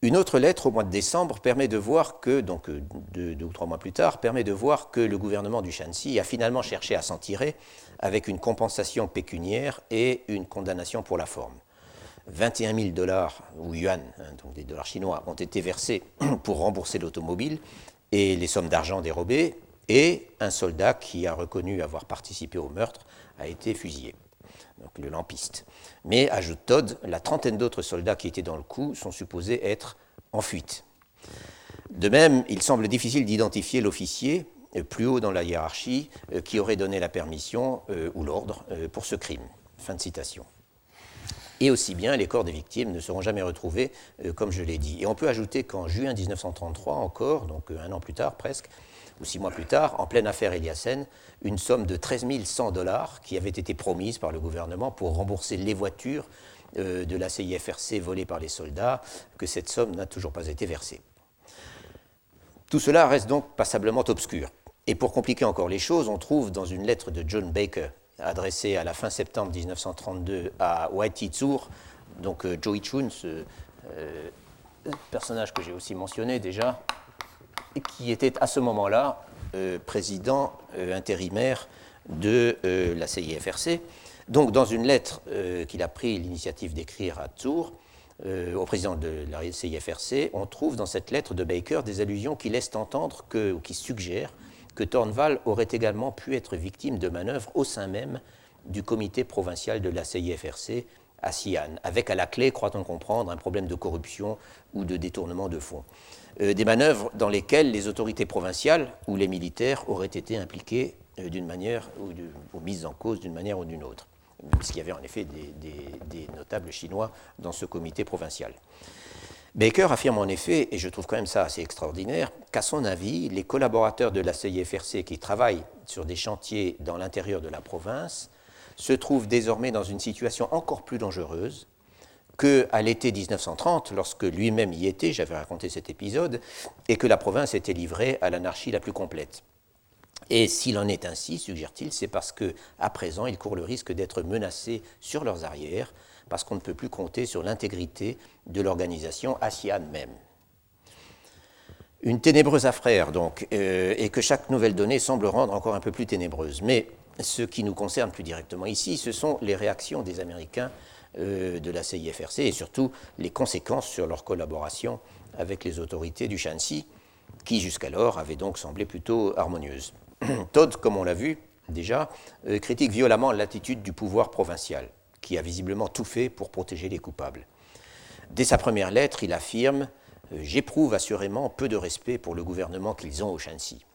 B: Une autre lettre au mois de décembre permet de voir que, donc euh, deux, ou trois mois plus tard, permet de voir que le gouvernement du Shanxi a finalement cherché à s'en tirer avec une compensation pécuniaire et une condamnation pour la forme. 21 000 dollars, ou yuan, hein, donc des dollars chinois, ont été versés [CLEARS THROAT] pour rembourser l'automobile et les sommes d'argent dérobées, et un soldat qui a reconnu avoir participé au meurtre a été fusillé donc le lampiste. Mais, ajoute Todd, la trentaine d'autres soldats qui étaient dans le coup sont supposés être en fuite. De même, il semble difficile d'identifier l'officier euh, plus haut dans la hiérarchie euh, qui aurait donné la permission euh, ou l'ordre pour ce crime. Fin de citation. Et aussi bien, les corps des victimes ne seront jamais retrouvés, comme je l'ai dit. Et on peut ajouter qu'en juin 1933 encore, donc un an plus tard presque, ou six mois plus tard, en pleine affaire Eliassen, une somme de 13 100 dollars qui avait été promise par le gouvernement pour rembourser les voitures euh, de la CIFRC volées par les soldats, que cette somme n'a toujours pas été versée. Tout cela reste donc passablement obscur. Et pour compliquer encore les choses, on trouve dans une lettre de John Baker adressée à la fin septembre 1932 à Whitey Tsur, donc euh, Joey Chun, ce euh, personnage que j'ai aussi mentionné déjà, qui était à ce moment-là euh, président euh, intérimaire de la CIFRC. Donc, dans une lettre qu'il a pris l'initiative d'écrire à Tours, au président de la CIFRC, on trouve dans cette lettre de Baker des allusions qui laissent entendre que, ou qui suggèrent que Tornval aurait également pu être victime de manœuvres au sein même du comité provincial de la CIFRC à Xi'an, avec à la clé, croit-on comprendre, un problème de corruption ou de détournement de fonds. Euh, des manœuvres dans lesquelles les autorités provinciales ou les militaires auraient été impliqués euh, d'une manière ou, mises en cause d'une manière ou d'une autre, puisqu'il y avait en effet des, notables chinois dans ce comité provincial. Baker affirme en effet, et je trouve quand même ça assez extraordinaire, qu'à son avis, les collaborateurs de la CIFRC qui travaillent sur des chantiers dans l'intérieur de la province se trouvent désormais dans une situation encore plus dangereuse qu'à l'été 1930, lorsque lui-même y était, j'avais raconté cet épisode, et que la province était livrée à l'anarchie la plus complète. Et s'il en est ainsi, suggère-t-il, c'est parce que à présent, ils courent le risque d'être menacés sur leurs arrières, parce qu'on ne peut plus compter sur l'intégrité de l'organisation ASIAN même. Une ténébreuse affaire, donc, euh, et que chaque nouvelle donnée semble rendre encore un peu plus ténébreuse. Mais ce qui nous concerne plus directement ici, ce sont les réactions des Américains euh, de la CIFRC et surtout les conséquences sur leur collaboration avec les autorités du Shanxi, qui jusqu'alors avaient donc semblé plutôt harmonieuses. [CLEARS THROAT] Todd, comme on l'a vu déjà, euh, critique violemment l'attitude du pouvoir provincial, qui a visiblement tout fait pour protéger les coupables. Dès sa première lettre, il affirme euh, J'éprouve assurément peu de respect pour le gouvernement qu'ils ont au Shanxi.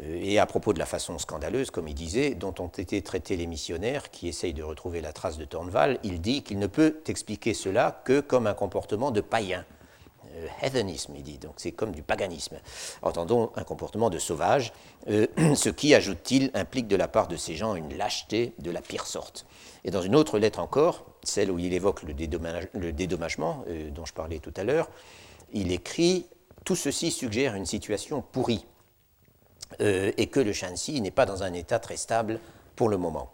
B: Euh, et à propos de la façon scandaleuse, comme il disait, dont ont été traités les missionnaires qui essayent de retrouver la trace de Tornval, il dit qu'il ne peut expliquer cela que comme un comportement de païen. Euh, heathenisme, il dit, donc c'est comme du paganisme. Entendons un comportement de sauvage, euh, [CLEARS THROAT] ce qui, ajoute-t-il, implique de la part de ces gens une lâcheté de la pire sorte. Et dans une autre lettre encore, celle où il évoque le, dédommagement dont je parlais tout à l'heure, il écrit Tout ceci suggère une situation pourrie euh, et que le Shanxi n'est pas dans un état très stable pour le moment.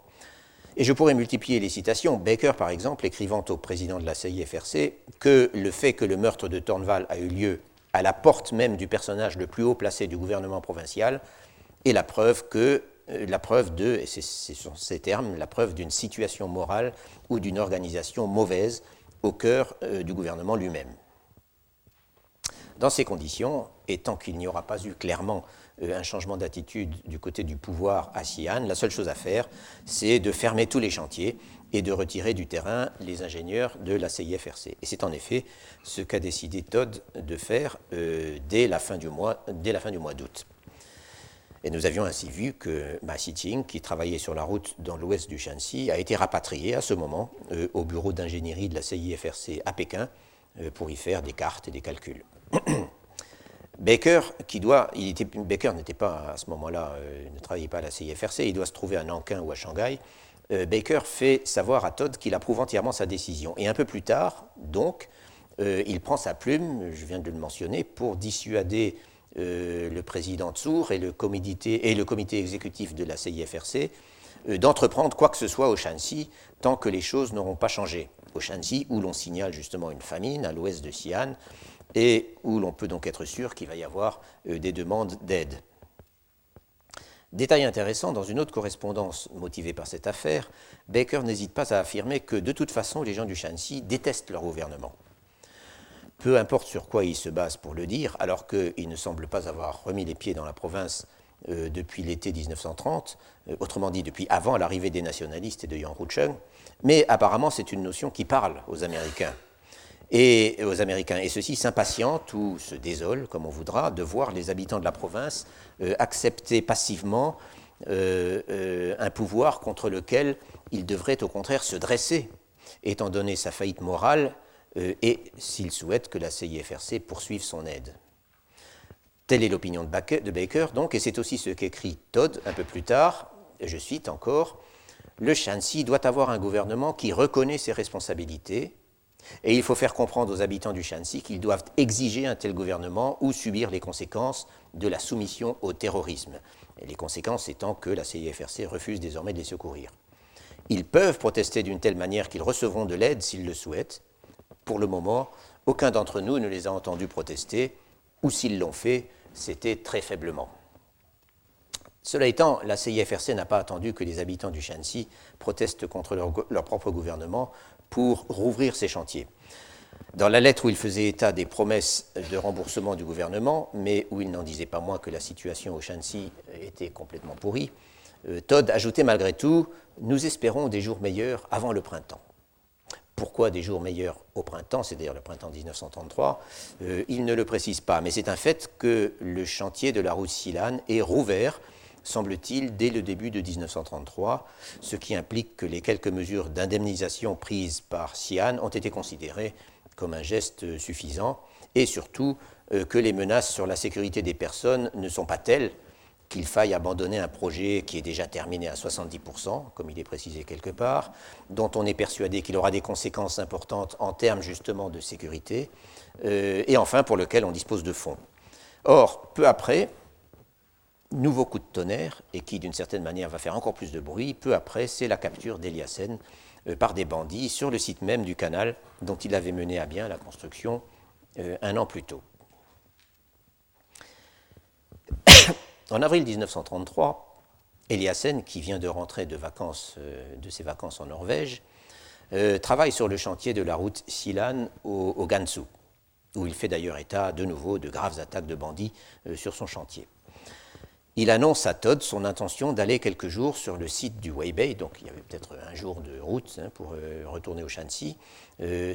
B: Et je pourrais multiplier les citations. Baker, par exemple, écrivant au président de la CIFRC que le fait que le meurtre de Tornval a eu lieu à la porte même du personnage le plus haut placé du gouvernement provincial est la preuve que euh, la preuve de, et ce sont ces termes, la preuve d'une situation morale ou d'une organisation mauvaise au cœur euh, du gouvernement lui-même. Dans ces conditions, et tant qu'il n'y aura pas eu clairement euh, un changement d'attitude du côté du pouvoir à Xi'an, la seule chose à faire, c'est de fermer tous les chantiers et de retirer du terrain les ingénieurs de la CIFRC. Et c'est en effet ce qu'a décidé Todd de faire euh, dès la fin du mois d'août. Et nous avions ainsi vu que Ma Xiqing, qui travaillait sur la route dans l'ouest du Shanxi, a été rapatrié à ce moment au bureau d'ingénierie de la CIFRC à Pékin pour y faire des cartes et des calculs. [COUGHS] Baker, qui doit, il était, Baker n'était pas à ce moment-là, ne travaillait pas à la CIFRC, il doit se trouver à Nankin ou à Shanghai. Baker fait savoir à Todd qu'il approuve entièrement sa décision. Et un peu plus tard, donc, euh, il prend sa plume, je viens de le mentionner, pour dissuader euh, le président Tsour et le, comité, exécutif de la CIFRC euh, d'entreprendre quoi que ce soit au Shanxi tant que les choses n'auront pas changé. Au Shanxi, où l'on signale justement une famine à l'ouest de Xi'an et où l'on peut donc être sûr qu'il va y avoir des demandes d'aide. Détail intéressant, dans une autre correspondance motivée par cette affaire, Baker n'hésite pas à affirmer que de toute façon, les gens du Shanxi détestent leur gouvernement peu importe sur quoi il se base pour le dire, alors qu'il ne semble pas avoir remis les pieds dans la province euh, depuis l'été 1930, euh, autrement dit depuis avant l'arrivée des nationalistes et de Yang Rucheng, mais apparemment c'est une notion qui parle aux Américains. Et aux Américains. Et ceux-ci s'impatientent ou se désolent, comme on voudra, de voir les habitants de la province euh, accepter passivement un pouvoir contre lequel ils devraient au contraire se dresser, étant donné sa faillite morale euh, et s'il souhaite que la CIFRC poursuive son aide. Telle est l'opinion de Baker, donc, et c'est aussi ce qu'écrit Todd un peu plus tard, je cite encore, Le Shanxi doit avoir un gouvernement qui reconnaît ses responsabilités, et il faut faire comprendre aux habitants du Shanxi qu'ils doivent exiger un tel gouvernement ou subir les conséquences de la soumission au terrorisme, les conséquences étant que la CIFRC refuse désormais de les secourir. Ils peuvent protester d'une telle manière qu'ils recevront de l'aide s'ils le souhaitent, pour le moment, aucun d'entre nous ne les a entendus protester, ou s'ils l'ont fait, c'était très faiblement. Cela étant, la CIFRC n'a pas attendu que les habitants du Shanxi protestent contre leur, propre gouvernement pour rouvrir ces chantiers. Dans la lettre où il faisait état des promesses de remboursement du gouvernement, mais où il n'en disait pas moins que la situation au Shanxi était complètement pourrie, euh, Todd ajoutait malgré tout Nous espérons des jours meilleurs avant le printemps. Pourquoi des jours meilleurs au printemps, c'est-à-dire le printemps 1933 euh, Il ne le précise pas, mais c'est un fait que le chantier de la route Silane est rouvert, semble-t-il, dès le début de 1933, ce qui implique que les quelques mesures d'indemnisation prises par Xi'an ont été considérées comme un geste suffisant, et surtout euh, que les menaces sur la sécurité des personnes ne sont pas telles qu'il faille abandonner un projet qui est déjà terminé à 70%, comme il est précisé quelque part, dont on est persuadé qu'il aura des conséquences importantes en termes justement de sécurité, euh, et enfin pour lequel on dispose de fonds. Or, peu après, nouveau coup de tonnerre, et qui d'une certaine manière va faire encore plus de bruit, peu après, c'est la capture d'Eliassen euh, par des bandits sur le site même du canal dont il avait mené à bien la construction euh, un an plus tôt. En avril 1933, Eliassen, qui vient de rentrer de, vacances, euh, de ses vacances en Norvège, euh, travaille sur le chantier de la route Silan au, Gansu, où il fait d'ailleurs état de nouveau de graves attaques de bandits euh, sur son chantier. Il annonce à Todd son intention d'aller quelques jours sur le site du Weibei, donc il y avait peut-être un jour de route hein, pour retourner au Shanxi,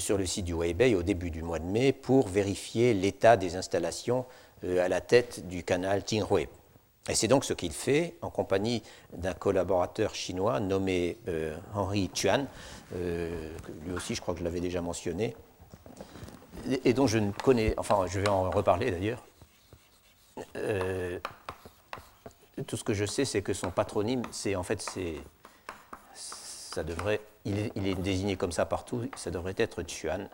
B: sur le site du Weibei au début du mois de mai pour vérifier l'état des installations à la tête du canal Tinghui. Et c'est donc ce qu'il fait en compagnie d'un collaborateur chinois nommé euh, Henri Chuan, euh, lui aussi je crois que je l'avais déjà mentionné, et, dont je ne connais, enfin je vais en reparler d'ailleurs. Euh, tout ce que je sais, c'est que son patronyme, c'est en fait, c'est, ça devrait, il est, désigné comme ça partout, ça devrait être Chuan.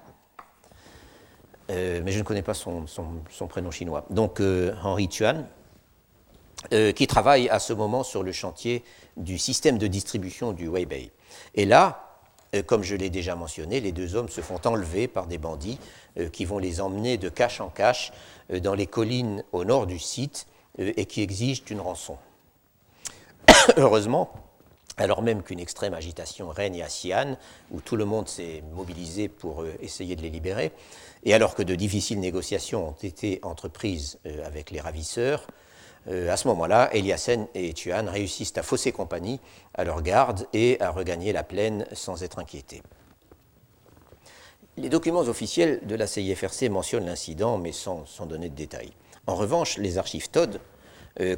B: mais je ne connais pas son, son prénom chinois. Donc Henri Chuan, euh, qui travaille à ce moment sur le chantier du système de distribution du Weibei. Et là, euh, comme je l'ai déjà mentionné, les deux hommes se font enlever par des bandits euh, qui vont les emmener de cache en cache dans les collines au nord du site et qui exigent une rançon. [COUGHS] Heureusement, alors même qu'une extrême agitation règne à Xi'an, où tout le monde s'est mobilisé pour essayer de les libérer, et alors que de difficiles négociations ont été entreprises avec les ravisseurs, euh, à ce moment-là, Eliassen et Tuan réussissent à fausser compagnie à leur garde et à regagner la plaine sans être inquiétés. Les documents officiels de la CIFRC mentionnent l'incident, mais sans, donner de détails. En revanche, les archives Todd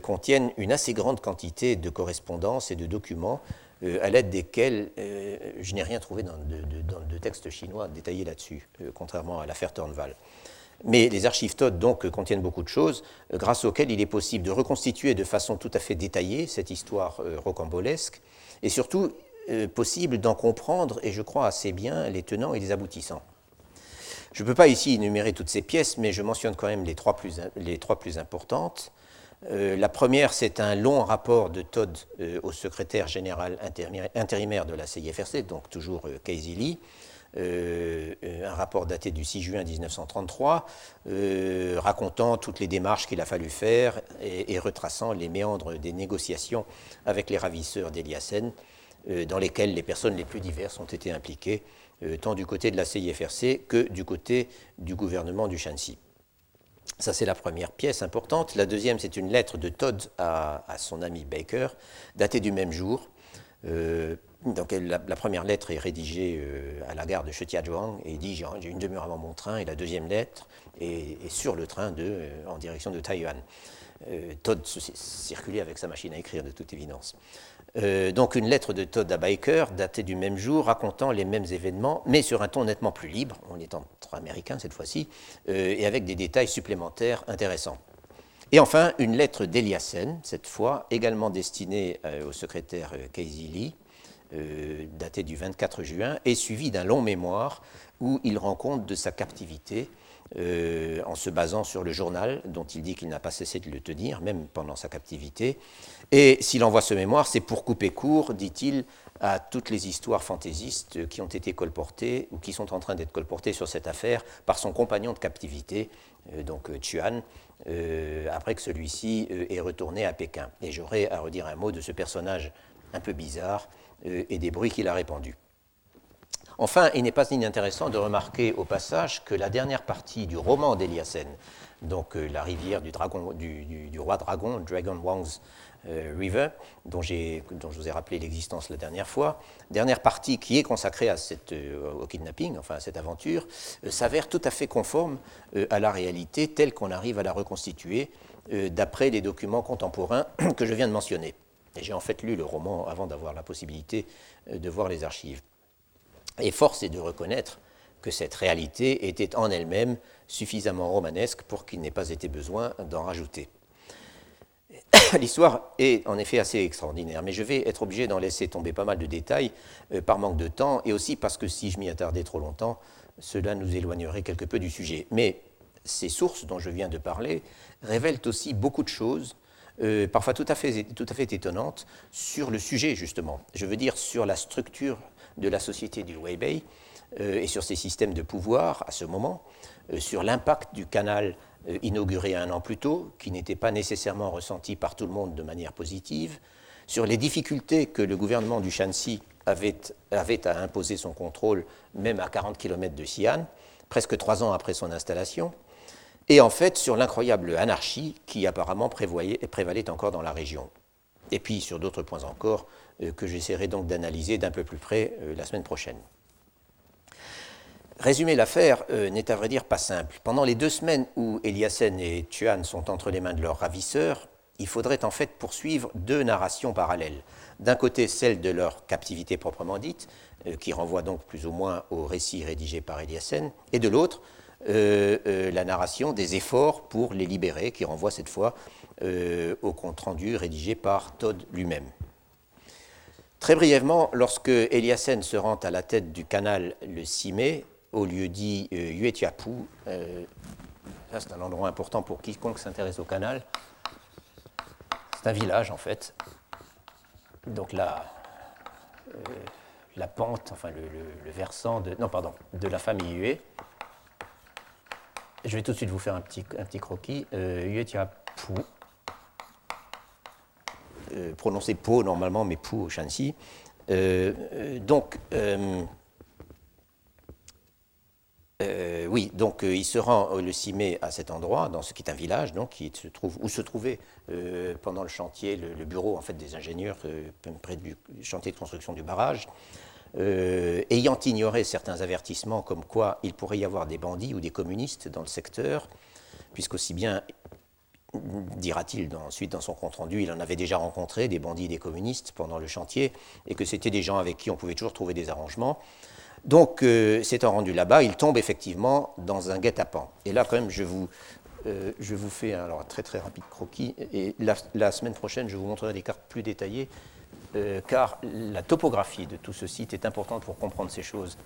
B: contiennent une assez grande quantité de correspondances et de documents à l'aide desquels je n'ai rien trouvé dans de, textes chinois détaillés là-dessus, contrairement à l'affaire Turnval. Mais les archives Todd donc contiennent beaucoup de choses, grâce auxquelles il est possible de reconstituer de façon tout à fait détaillée cette histoire rocambolesque, et surtout possible d'en comprendre, et je crois assez bien, les tenants et les aboutissants. Je ne peux pas ici énumérer toutes ces pièces, mais je mentionne quand même les trois plus, les trois plus importantes. Euh, la première, c'est un long rapport de Todd euh, au secrétaire général intérimaire de la CIFRC, donc toujours euh, Casey Lee, un rapport daté du 6 juin 1933, racontant toutes les démarches qu'il a fallu faire et, et, retraçant les méandres des négociations avec les ravisseurs d'Eliassen, dans lesquelles les personnes les plus diverses ont été impliquées euh, tant du côté de la CIFRC que du côté du gouvernement du Shanxi. Ça, c'est la première pièce importante. La deuxième, c'est une lettre de Todd à, son ami Baker, datée du même jour. Euh, donc, la, première lettre est rédigée euh, à la gare de Shetiazhuang et dit J'ai une demi-heure avant mon train, et la deuxième lettre est, sur le train de, en direction de Taïwan. Todd circulait avec sa machine à écrire, de toute évidence. Euh, donc une lettre de Todd à Baker, datée du même jour, racontant les mêmes événements, mais sur un ton nettement plus libre, on est entre américains cette fois-ci, euh, et avec des détails supplémentaires intéressants. Et enfin, une lettre d'Eliassen, cette fois également destinée euh, au secrétaire Casey Lee, datée du 24 juin, et suivie d'un long mémoire où il rend compte de sa captivité euh, en se basant sur le journal, dont il dit qu'il n'a pas cessé de le tenir, même pendant sa captivité. Et s'il envoie ce mémoire, c'est pour couper court, dit-il, à toutes les histoires fantaisistes qui ont été colportées ou qui sont en train d'être colportées sur cette affaire par son compagnon de captivité, euh, donc euh, Chuan, après que celui-ci est retourné à Pékin. Et j'aurais à redire un mot de ce personnage un peu bizarre et des bruits qu'il a répandus. Enfin, il n'est pas inintéressant de remarquer au passage que la dernière partie du roman d'Eliassen, donc euh, la rivière du, roi dragon, Dragon Wang's euh, River, dont, je vous ai rappelé l'existence la dernière fois, dernière partie qui est consacrée euh, au kidnapping, enfin à cette aventure, s'avère tout à fait conforme à la réalité telle qu'on arrive à la reconstituer d'après les documents contemporains [COUGHS] que je viens de mentionner. J'ai en fait lu le roman avant d'avoir la possibilité de voir les archives. Et force est de reconnaître que cette réalité était en elle-même suffisamment romanesque pour qu'il n'ait pas été besoin d'en rajouter. [COUGHS] L'histoire est en effet assez extraordinaire, mais je vais être obligé d'en laisser tomber pas mal de détails euh, par manque de temps et aussi parce que si je m'y attardais trop longtemps, cela nous éloignerait quelque peu du sujet. Mais ces sources dont je viens de parler révèlent aussi beaucoup de choses, euh, parfois tout à, fait, tout à fait étonnantes, sur le sujet justement. Je veux dire sur la structure de la société du Weibei euh, et sur ses systèmes de pouvoir à ce moment, euh, sur l'impact du canal inauguré un an plus tôt, qui n'était pas nécessairement ressenti par tout le monde de manière positive, sur les difficultés que le gouvernement du Shanxi avait, avait à imposer son contrôle, même à 40 km de Xi'an, presque trois ans après son installation, et en fait sur l'incroyable anarchie qui apparemment prévalait encore dans la région. Et puis sur d'autres points encore, euh, que j'essaierai donc d'analyser d'un peu plus près euh, la semaine prochaine. Résumer l'affaire euh, n'est à vrai dire pas simple. Pendant les deux semaines où Eliassen et Tuan sont entre les mains de leurs ravisseurs, il faudrait en fait poursuivre deux narrations parallèles. D'un côté, celle de leur captivité proprement dite, qui renvoie donc plus ou moins au récit rédigé par Eliassen, et de l'autre, la narration des efforts pour les libérer, qui renvoie cette fois au compte-rendu rédigé par Todd lui-même. Très brièvement, lorsque Eliassen se rend à la tête du canal le 6 mai, au lieu dit euh, Yuetiapu, euh, c'est un endroit important pour quiconque s'intéresse au canal, c'est un village en fait. Donc la, euh, la pente, enfin le, versant de, non, pardon, de la famille Yue. Je vais tout de suite vous faire un petit, un petit croquis. Yuetiapu, euh, prononcé Po normalement, mais Pou au Shanxi. Euh, euh, donc, oui, donc il se rend le 6 mai à cet endroit, dans ce qui est un village, donc, qui se trouve, où se trouvait pendant le chantier le, bureau en fait, des ingénieurs près du chantier de construction du barrage. Ayant ignoré certains avertissements comme quoi il pourrait y avoir des bandits ou des communistes dans le secteur, puisqu'aussi bien dira-t-il ensuite dans son compte-rendu, il en avait déjà rencontré des bandits et des communistes pendant le chantier, et que c'était des gens avec qui on pouvait toujours trouver des arrangements. Donc, euh, s'étant rendu là-bas, il tombe effectivement dans un guet-apens. Et là, quand même, je vous, euh, je vous fais un, alors, très très rapide croquis, et la, semaine prochaine, je vous montrerai des cartes plus détaillées, euh, car la topographie de tout ce site est importante pour comprendre ces choses.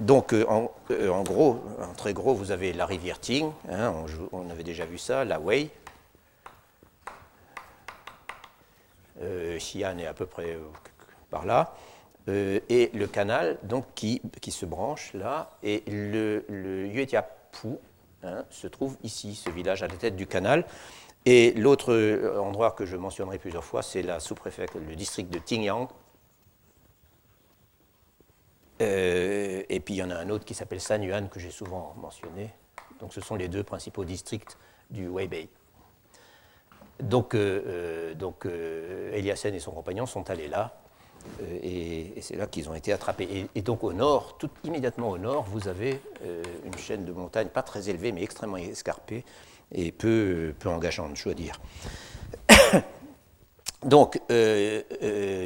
B: Donc, euh, en, gros, en très gros, vous avez la rivière Ting, hein, on, avait déjà vu ça, la Wei. Xi'an est à peu près par là. et le canal donc, qui, qui, se branche là, et le, le Yuetiapu, Hein, se trouve ici, ce village à la tête du canal. Et l'autre euh, endroit que je mentionnerai plusieurs fois, c'est la sous-préfecture, le district de Tingyang. Euh, et puis il y en a un autre qui s'appelle Sanyuan, que j'ai souvent mentionné. Donc ce sont les deux principaux districts du Weibei. Donc, euh, donc Eliassen et son compagnon sont allés là et, c'est là qu'ils ont été attrapés. Et, donc au nord, tout immédiatement au nord, vous avez une chaîne de montagnes pas très élevée, mais extrêmement escarpée et peu, peu engageante, je dois dire. [COUGHS] donc euh,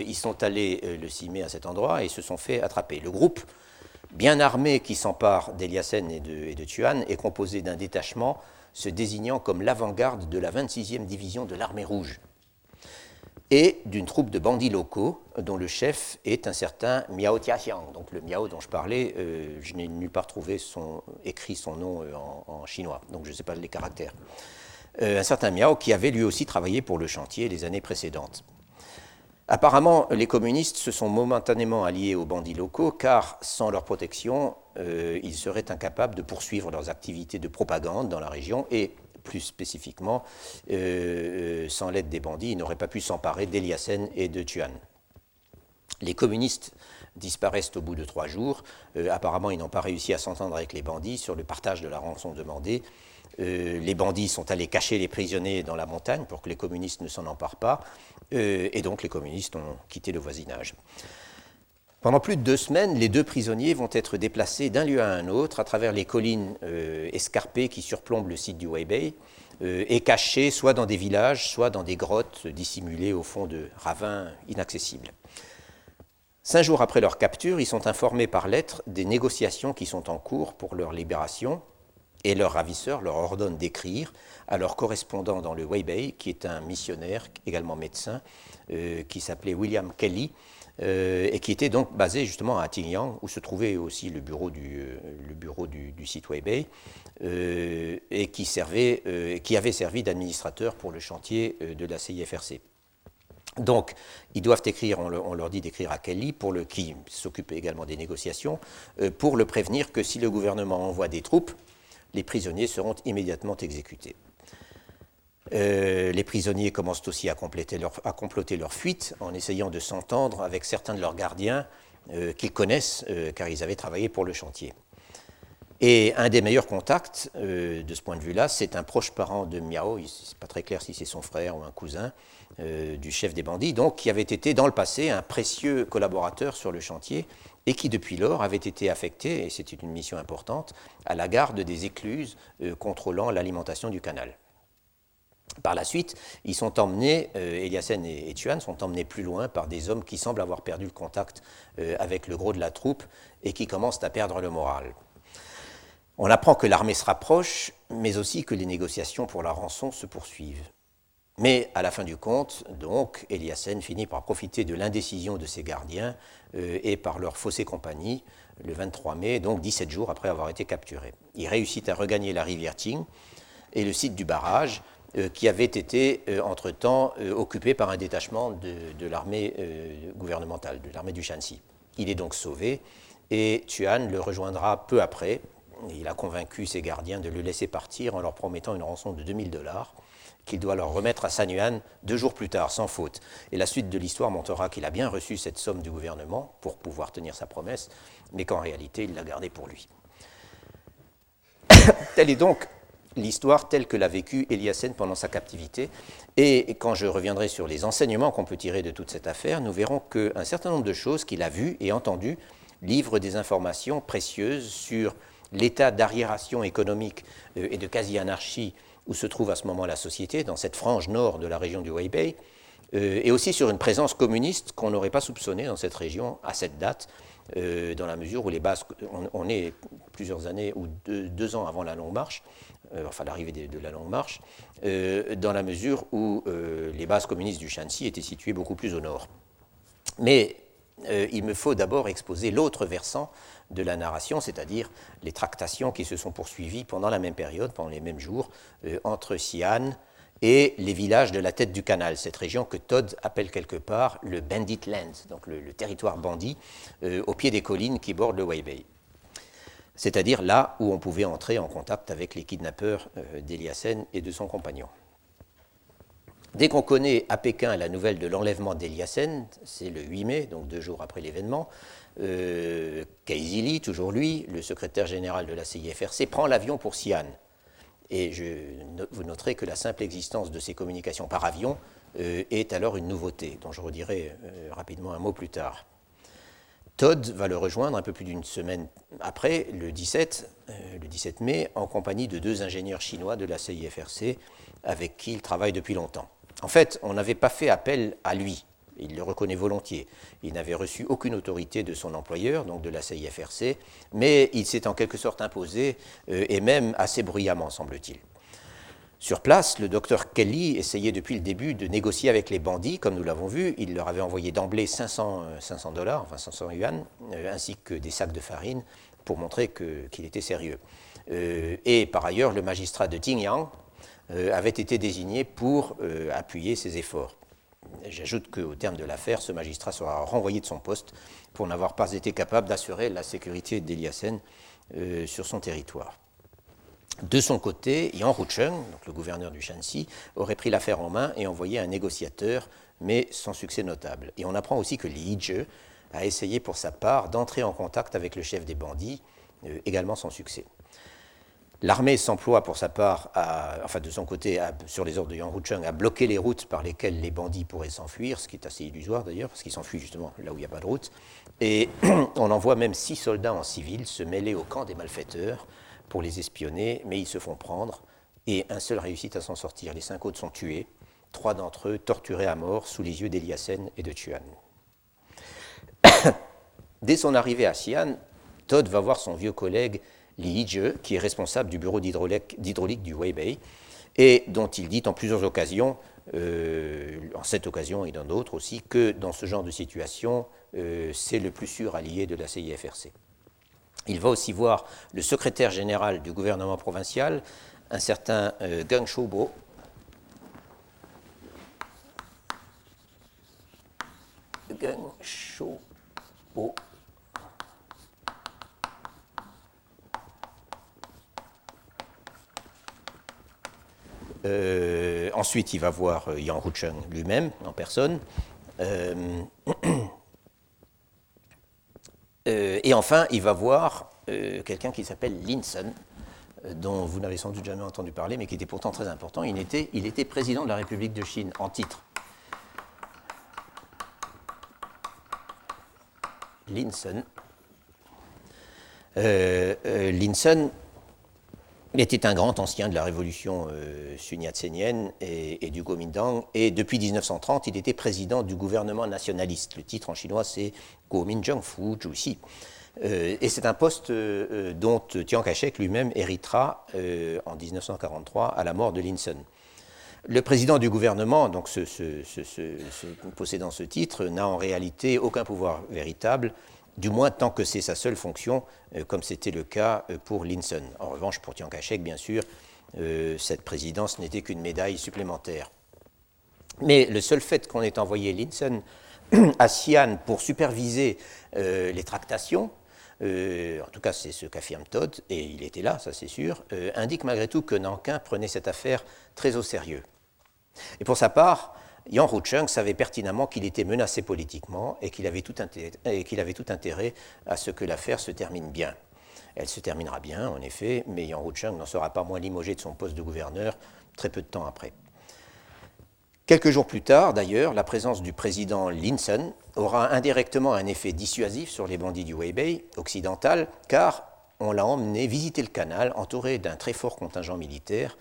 B: ils sont allés le 6 mai à cet endroit et se sont fait attraper. Le groupe bien armé qui s'empare d'Eliassen et de, et Tuan est composé d'un détachement se désignant comme l'avant-garde de la 26e division de l'armée rouge et d'une troupe de bandits locaux dont le chef est un certain Miao Tiaxiang. Donc le Miao dont je parlais, euh, je n'ai nulle part trouvé son, écrit son nom euh, en, chinois, donc je ne sais pas les caractères. Euh, un certain Miao qui avait lui aussi travaillé pour le chantier les années précédentes. Apparemment, les communistes se sont momentanément alliés aux bandits locaux car sans leur protection, ils seraient incapables de poursuivre leurs activités de propagande dans la région et plus spécifiquement, euh, euh, sans l'aide des bandits, ils n'auraient pas pu s'emparer d'Eliassen et de Tuan. Les communistes disparaissent au bout de trois jours. Euh, apparemment, ils n'ont pas réussi à s'entendre avec les bandits sur le partage de la rançon demandée. les bandits sont allés cacher les prisonniers dans la montagne pour que les communistes ne s'en emparent pas. et donc, les communistes ont quitté le voisinage. Pendant plus de deux semaines, les deux prisonniers vont être déplacés d'un lieu à un autre à travers les collines euh, escarpées qui surplombent le site du Weibei euh, et cachés soit dans des villages, soit dans des grottes dissimulées au fond de ravins inaccessibles. Cinq jours après leur capture, ils sont informés par lettre des négociations qui sont en cours pour leur libération et leur ravisseur leur ordonne d'écrire à leur correspondant dans le Weibei, qui est un missionnaire, également médecin, euh, qui s'appelait William Kelly, euh, et qui était donc basé justement à Tingyang, où se trouvait aussi le bureau du, euh, le bureau site Weibei, euh, et qui, servait, qui avait servi d'administrateur pour le chantier de la CIFRC. Donc, ils doivent écrire, on, leur dit d'écrire à Kelly, pour le, qui s'occupe également des négociations, pour le prévenir que si le gouvernement envoie des troupes, les prisonniers seront immédiatement exécutés. Euh, les prisonniers commencent aussi à, comploter leur fuite en essayant de s'entendre avec certains de leurs gardiens euh, qu'ils connaissent euh, car ils avaient travaillé pour le chantier. Et un des meilleurs contacts de ce point de vue-là, c'est un proche parent de Miao, n'est pas très clair si c'est son frère ou un cousin du chef des bandits, donc qui avait été dans le passé un précieux collaborateur sur le chantier et qui depuis lors avait été affecté, et c'était une mission importante, à la garde des écluses contrôlant l'alimentation du canal. Par la suite, ils sont emmenés, euh, Eliassen et, Tuan sont emmenés plus loin par des hommes qui semblent avoir perdu le contact euh, avec le gros de la troupe et qui commencent à perdre le moral. On apprend que l'armée se rapproche, mais aussi que les négociations pour la rançon se poursuivent. Mais à la fin du compte, donc, Eliassen finit par profiter de l'indécision de ses gardiens euh, et par leur faussée compagnie le 23 mai, donc 17 jours après avoir été capturé. Il réussit à regagner la rivière Ting et le site du barrage, qui avait été euh, entre-temps euh, occupé par un détachement de, l'armée gouvernementale, de l'armée du Shanxi. Il est donc sauvé et Tuan le rejoindra peu après. Il a convaincu ses gardiens de le laisser partir en leur promettant une rançon de 2000 dollars qu'il doit leur remettre à Sanyuan deux jours plus tard, sans faute. Et la suite de l'histoire montrera qu'il a bien reçu cette somme du gouvernement pour pouvoir tenir sa promesse, mais qu'en réalité, il l'a gardée pour lui. [COUGHS] Telle est donc l'histoire telle que l'a vécue Eliassen pendant sa captivité. Et quand je reviendrai sur les enseignements qu'on peut tirer de toute cette affaire, nous verrons qu'un certain nombre de choses qu'il a vues et entendues livrent des informations précieuses sur l'état d'arriération économique euh, et de quasi-anarchie où se trouve à ce moment la société, dans cette frange nord de la région du Weibei, euh, et aussi sur une présence communiste qu'on n'aurait pas soupçonnée dans cette région à cette date, euh, dans la mesure où les bases, on, est plusieurs années ou deux, ans avant la Longue Marche, euh, enfin l'arrivée de, la Longue Marche, dans la mesure où les bases communistes du Shanxi étaient situées beaucoup plus au nord. Mais il me faut d'abord exposer l'autre versant de la narration, c'est-à-dire les tractations qui se sont poursuivies pendant la même période, pendant les mêmes jours, entre Xi'an, et les villages de la tête du canal, cette région que Todd appelle quelque part le Bandit Land, donc le, territoire bandit, euh, au pied des collines qui bordent le Weibei. C'est-à-dire là où on pouvait entrer en contact avec les kidnappeurs euh, et de son compagnon. Dès qu'on connaît à Pékin la nouvelle de l'enlèvement d'Eliassen, c'est le 8 mai, donc deux jours après l'événement, euh, Kaizili, toujours lui, le secrétaire général de la CIFRC, prend l'avion pour Xi'an et je, vous noterez que la simple existence de ces communications par avion euh, est alors une nouveauté, dont je redirai euh, rapidement un mot plus tard. Todd va le rejoindre un peu plus d'une semaine après, le 17, euh, le 17 mai, en compagnie de deux ingénieurs chinois de la CIFRC avec qui il travaille depuis longtemps. En fait, on n'avait pas fait appel à lui il le reconnaît volontiers. Il n'avait reçu aucune autorité de son employeur, donc de la CIFRC, mais il s'est en quelque sorte imposé, euh, et même assez bruyamment, semble-t-il. Sur place, le docteur Kelly essayait depuis le début de négocier avec les bandits, comme nous l'avons vu. Il leur avait envoyé d'emblée 500, 500 dollars, enfin 500 yuan, euh, ainsi que des sacs de farine pour montrer qu'il était sérieux. Euh, et par ailleurs, le magistrat de Tingyang avait été désigné pour appuyer ses efforts. J'ajoute qu'au terme de l'affaire, ce magistrat sera renvoyé de son poste pour n'avoir pas été capable d'assurer la sécurité d'Eliassen euh, sur son territoire. De son côté, Yang Rucheng, donc le gouverneur du Shanxi, aurait pris l'affaire en main et envoyé un négociateur, mais sans succès notable. Et on apprend aussi que Li Zhe a essayé pour sa part d'entrer en contact avec le chef des bandits, euh, également sans succès. L'armée s'emploie pour sa part, enfin de son côté, sur les ordres de Yang Rucheng, à bloquer les routes par lesquelles les bandits pourraient s'enfuir, ce qui est assez illusoire d'ailleurs, parce qu'ils s'enfuient justement là où il n'y a pas de route. Et [CLEARS THROAT] on envoie même six soldats en civil se mêler au camp des malfaiteurs pour les espionner, mais ils se font prendre, et un seul réussit à s'en sortir. Les cinq autres sont tués, trois d'entre eux torturés à mort sous les yeux d'Eliassen et de Tuan. [COUGHS] Dès son arrivée à Xi'an, Todd va voir son vieux collègue Li Yizhe, qui est responsable du bureau d'hydraulique du Weibei, et dont il dit en plusieurs occasions, euh, en cette occasion et dans d'autres aussi, que dans ce genre de situation, euh, c'est le plus sûr allié de la CIFRC. Il va aussi voir le secrétaire général du gouvernement provincial, un certain euh, Gang Shoubo, Gang Shoubo, Euh, ensuite, il va voir euh, Yang Rucheng lui-même, en personne. Euh, et enfin, il va voir quelqu'un qui s'appelle Linson, dont vous n'avez sans doute jamais entendu parler, mais qui était pourtant très important. Il était, il était président de la République de Chine en titre. Linson. Linson il était un grand ancien de la révolution euh, et, du Kuomintang, et depuis 1930, il était président du gouvernement nationaliste. Le titre en chinois, c'est Kuomintang Fu Zhuxi. Euh, et c'est un poste euh, dont Chiang Kai-shek lui-même héritera euh, en 1943 à la mort de Linson. Le président du gouvernement, donc possédant ce titre, n'a en réalité aucun pouvoir véritable du moins tant que c'est sa seule fonction, euh, comme c'était le cas euh, pour Linson. En revanche, pour Chiang Kai-shek, bien sûr, euh, cette présidence n'était qu'une médaille supplémentaire. Mais le seul fait qu'on ait envoyé Linson [CLEARS THROAT] à Xi'an pour superviser les tractations, en tout cas c'est ce qu'affirme Todd, et il était là, ça c'est sûr, indique malgré tout que Nankin prenait cette affaire très au sérieux. Et pour sa part, Yang Rucheng savait pertinemment qu'il était menacé politiquement et qu'il avait, tout intérêt à ce que l'affaire se termine bien. Elle se terminera bien, en effet, mais Yang Rucheng n'en sera pas moins limogé de son poste de gouverneur très peu de temps après. Quelques jours plus tard, d'ailleurs, la présence du président Linson aura indirectement un effet dissuasif sur les bandits du Weibei occidental, car on l'a emmené visiter le canal entouré d'un très fort contingent militaire.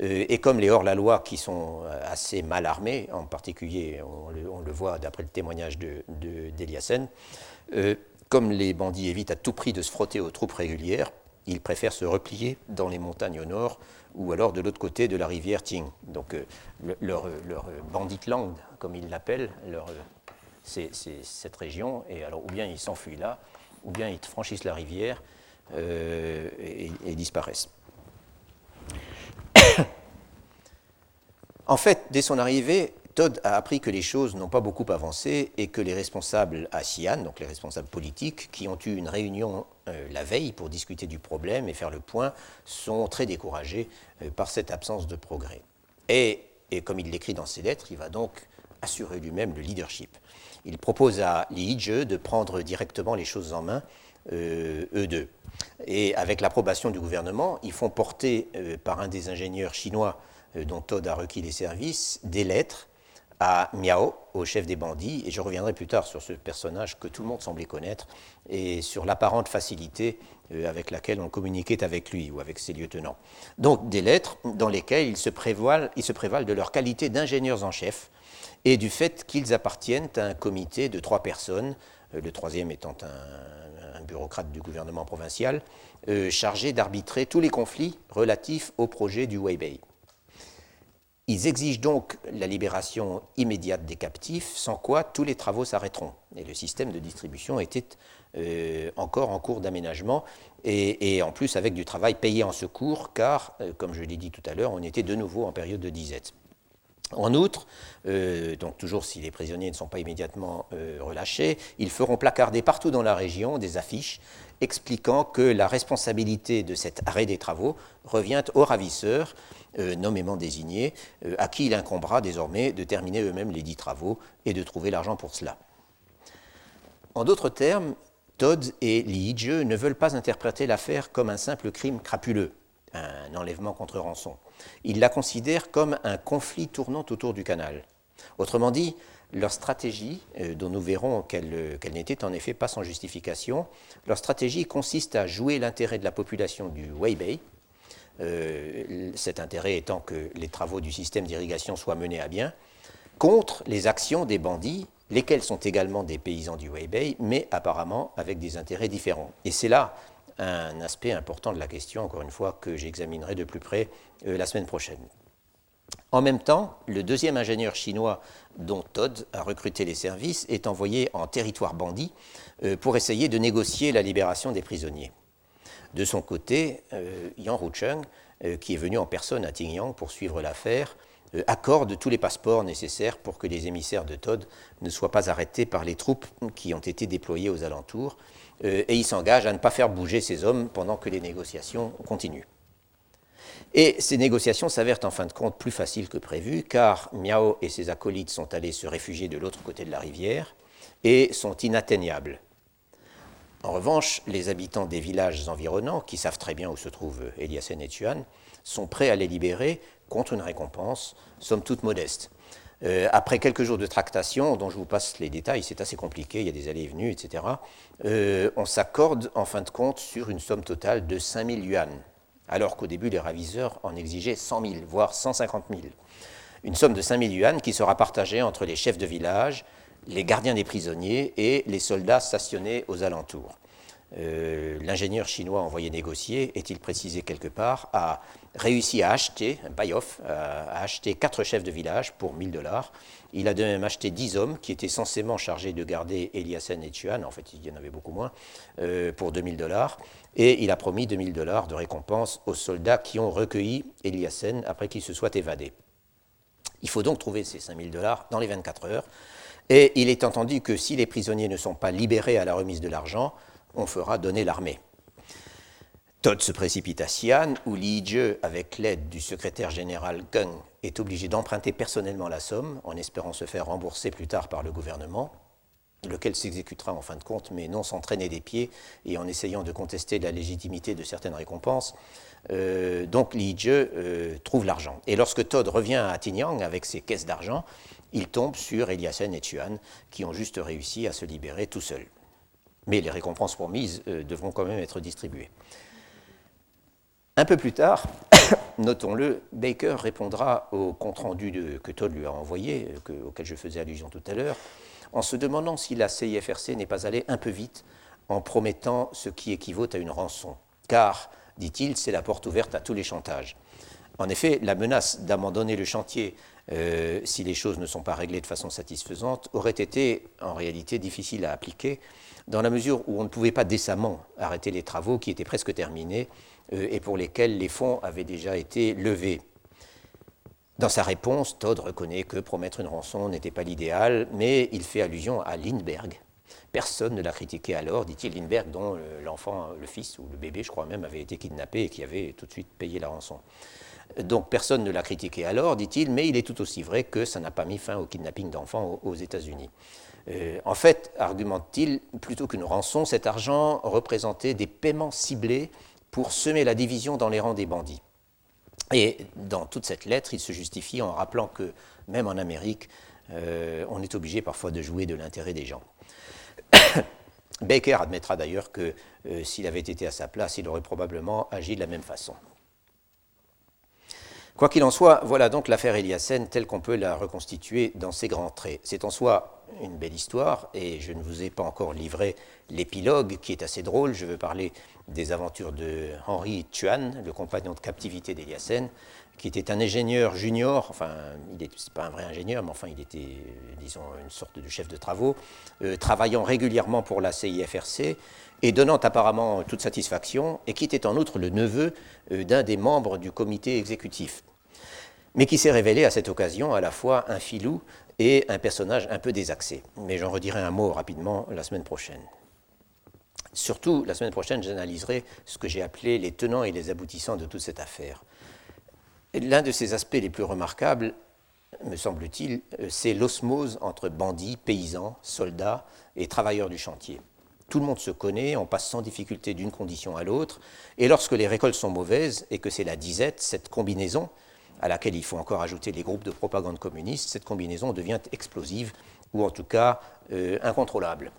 B: Euh, et comme les hors-la-loi qui sont assez mal armés, en particulier, on le, voit d'après le témoignage d'Eliassen, de, comme les bandits évitent à tout prix de se frotter aux troupes régulières, ils préfèrent se replier dans les montagnes au nord ou alors de l'autre côté de la rivière Ting. Donc leur, leur bandit land, comme ils l'appellent, c'est cette région, et alors ou bien ils s'enfuient là, ou bien ils franchissent la rivière euh, et, disparaissent. [COUGHS] en fait, dès son arrivée, Todd a appris que les choses n'ont pas beaucoup avancé et que les responsables à Xi'an, donc les responsables politiques, qui ont eu une réunion euh, la veille pour discuter du problème et faire le point, sont très découragés euh, par cette absence de progrès. Et, et comme il l'écrit dans ses lettres, il va donc assurer lui-même le leadership. Il propose à Li Yizhe de prendre directement les choses en main, euh, eux deux. Et avec l'approbation du gouvernement, ils font porter euh, par un des ingénieurs chinois euh, dont Todd a requis les services des lettres à Miao, au chef des bandits, et je reviendrai plus tard sur ce personnage que tout le monde semblait connaître, et sur l'apparente facilité avec laquelle on communiquait avec lui ou avec ses lieutenants. Donc des lettres dans lesquelles ils se prévalent, ils se prévalent de leur qualité d'ingénieurs en chef, et du fait qu'ils appartiennent à un comité de trois personnes, euh, le troisième étant un, bureaucrate du gouvernement provincial, euh, chargé d'arbitrer tous les conflits relatifs au projet du Weibei. Ils exigent donc la libération immédiate des captifs, sans quoi tous les travaux s'arrêteront. Et le système de distribution était euh, encore en cours d'aménagement, et, en plus avec du travail payé en secours, car, comme je l'ai dit tout à l'heure, on était de nouveau en période de disette. En outre, euh, donc toujours si les prisonniers ne sont pas immédiatement euh, relâchés, ils feront placarder partout dans la région des affiches expliquant que la responsabilité de cet arrêt des travaux revient aux ravisseurs, euh, nommément désignés, à qui il incombera désormais de terminer eux-mêmes les dix travaux et de trouver l'argent pour cela. En d'autres termes, Todd et Li ne veulent pas interpréter l'affaire comme un simple crime crapuleux, un enlèvement contre rançon. Ils la considèrent comme un conflit tournant autour du canal. Autrement dit, leur stratégie, euh, dont nous verrons qu'elle n'était en effet pas sans justification, leur stratégie consiste à jouer l'intérêt de la population du Weibei, euh, cet intérêt étant que les travaux du système d'irrigation soient menés à bien, contre les actions des bandits, lesquels sont également des paysans du Weibei, mais apparemment avec des intérêts différents. Et c'est là un aspect important de la question, encore une fois, que j'examinerai de plus près euh, la semaine prochaine. En même temps, le deuxième ingénieur chinois dont Todd a recruté les services est envoyé en territoire bandit euh, pour essayer de négocier la libération des prisonniers. De son côté, euh, Yang Rucheng, qui est venu en personne à Tingyang pour suivre l'affaire, accorde tous les passeports nécessaires pour que les émissaires de Todd ne soient pas arrêtés par les troupes qui ont été déployées aux alentours euh, et il s'engage à ne pas faire bouger ses hommes pendant que les négociations continuent. Et ces négociations s'avèrent en fin de compte plus faciles que prévu, car Miao et ses acolytes sont allés se réfugier de l'autre côté de la rivière et sont inatteignables. En revanche, les habitants des villages environnants, qui savent très bien où se trouvent Eliassen et Tuan, sont prêts à les libérer contre une récompense, somme toute modeste. Euh, après quelques jours de tractation, dont je vous passe les détails, c'est assez compliqué, il y a des allées et venues, etc., euh, on s'accorde en fin de compte sur une somme totale de 5000 yuan, alors qu'au début les raviseurs en exigeaient 100 000, voire 150 000. Une somme de 5000 yuan qui sera partagée entre les chefs de village, les gardiens des prisonniers et les soldats stationnés aux alentours. Euh, l'ingénieur chinois envoyé négocier, est-il précisé quelque part, a réussi à acheter, un buy-off, a acheté quatre chefs de village pour 1000 dollars. Il a même acheté 10 hommes qui étaient censément chargés de garder Eliassen et Tuan, en fait il y en avait beaucoup moins, euh, pour 2000 dollars. Et il a promis 2000 dollars de récompense aux soldats qui ont recueilli Eliassen après qu'il se soit évadé. Il faut donc trouver ces 5000 dollars dans les 24 heures. Et il est entendu que si les prisonniers ne sont pas libérés à la remise de l'argent, on fera donner l'armée. Todd se précipite à Xi'an, où Li Jie, avec l'aide du secrétaire général Geng, est obligé d'emprunter personnellement la somme, en espérant se faire rembourser plus tard par le gouvernement, lequel s'exécutera en fin de compte, mais non sans traîner des pieds et en essayant de contester la légitimité de certaines récompenses. Euh, donc Li Jie euh, trouve l'argent. Et lorsque Todd revient à Tinyang avec ses caisses d'argent, il tombe sur Eliassen et Tuan, qui ont juste réussi à se libérer tout seuls mais les récompenses promises euh, devront quand même être distribuées. Un peu plus tard, [COUGHS] notons-le, Baker répondra au compte-rendu que Todd lui a envoyé, auquel je faisais allusion tout à l'heure, en se demandant si la CIFRC n'est pas allée un peu vite en promettant ce qui équivaut à une rançon. Car, dit-il, c'est la porte ouverte à tous les chantages. En effet, la menace d'abandonner le chantier euh, si les choses ne sont pas réglées de façon satisfaisante aurait été en réalité difficile à appliquer dans la mesure où on ne pouvait pas décemment arrêter les travaux qui étaient presque terminés euh, et pour lesquels les fonds avaient déjà été levés. Dans sa réponse, Todd reconnaît que promettre une rançon n'était pas l'idéal, mais il fait allusion à Lindbergh. Personne ne l'a critiqué alors, dit-il, Lindbergh, dont l'enfant, le fils ou le bébé, je crois même, avait été kidnappé et qui avait tout de suite payé la rançon. Donc personne ne l'a critiqué alors, dit-il, mais il est tout aussi vrai que ça n'a pas mis fin au kidnapping d'enfants aux États-Unis. Euh, en fait, argumente-t-il, plutôt qu'une rançon, cet argent représentait des paiements ciblés pour semer la division dans les rangs des bandits. Et dans toute cette lettre, il se justifie en rappelant que même en Amérique, euh, on est obligé parfois de jouer de l'intérêt des gens. [COUGHS] Baker admettra d'ailleurs que euh, s'il avait été à sa place, il aurait probablement agi de la même façon. Quoi qu'il en soit, voilà donc l'affaire Eliassen telle qu'on peut la reconstituer dans ses grands traits. C'est en soi une belle histoire, et je ne vous ai pas encore livré l'épilogue qui est assez drôle. Je veux parler des aventures de Henri Tuan, le compagnon de captivité d'Eliassen, qui était un ingénieur junior, enfin, il n'est pas un vrai ingénieur, mais enfin, il était, disons, une sorte de chef de travaux, euh, travaillant régulièrement pour la CIFRC et donnant apparemment toute satisfaction, et qui était en outre le neveu euh, d'un des membres du comité exécutif, mais qui s'est révélé à cette occasion à la fois un filou et un personnage un peu désaxé. Mais j'en redirai un mot rapidement la semaine prochaine. Surtout, la semaine prochaine, j'analyserai ce que j'ai appelé les tenants et les aboutissants de toute cette affaire. L'un de ces aspects les plus remarquables, me semble-t-il, euh, c'est l'osmose entre bandits, paysans, soldats et travailleurs du chantier. Tout le monde se connaît, on passe sans difficulté d'une condition à l'autre, et lorsque les récoltes sont mauvaises et que c'est la disette, cette combinaison, à laquelle il faut encore ajouter les groupes de propagande communiste, cette combinaison devient explosive, ou en tout cas euh, incontrôlable.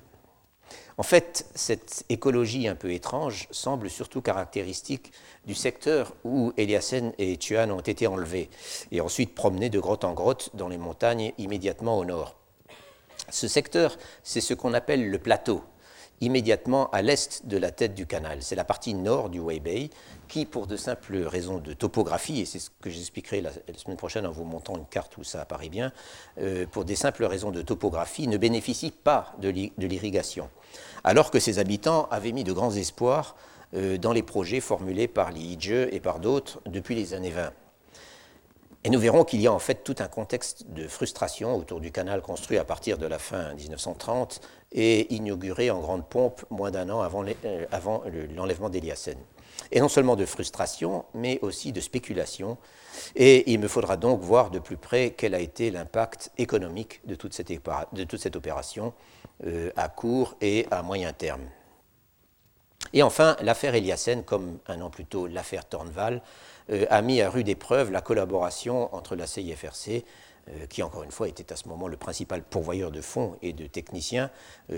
B: En fait, cette écologie un peu étrange semble surtout caractéristique du secteur où Eliassen et Tuan ont été enlevés et ensuite promenés de grotte en grotte dans les montagnes immédiatement au nord. Ce secteur, c'est ce qu'on appelle le plateau, immédiatement à l'est de la tête du canal. C'est la partie nord du Weibei qui, pour de simples raisons de topographie, et c'est ce que j'expliquerai la, semaine prochaine en vous montrant une carte où ça apparaît bien, euh, pour des simples raisons de topographie, ne bénéficie pas de l'irrigation, alors que ses habitants avaient mis de grands espoirs euh, dans les projets formulés par l'IIGE et par d'autres depuis les années 20. Et nous verrons qu'il y a en fait tout un contexte de frustration autour du canal construit à partir de la fin 1930 et inauguré en grande pompe moins d'un an avant euh, l'enlèvement d'Eliassen. Et non seulement de frustration, mais aussi de spéculation. Et il me faudra donc voir de plus près quel a été l'impact économique de toute cette opération euh, à court et à moyen terme. Et enfin, l'affaire Eliassen, comme un an plus tôt l'affaire Tornval, euh, a mis à rude épreuve la collaboration entre la CIFRC, euh, qui encore une fois était à ce moment le principal pourvoyeur de fonds et de techniciens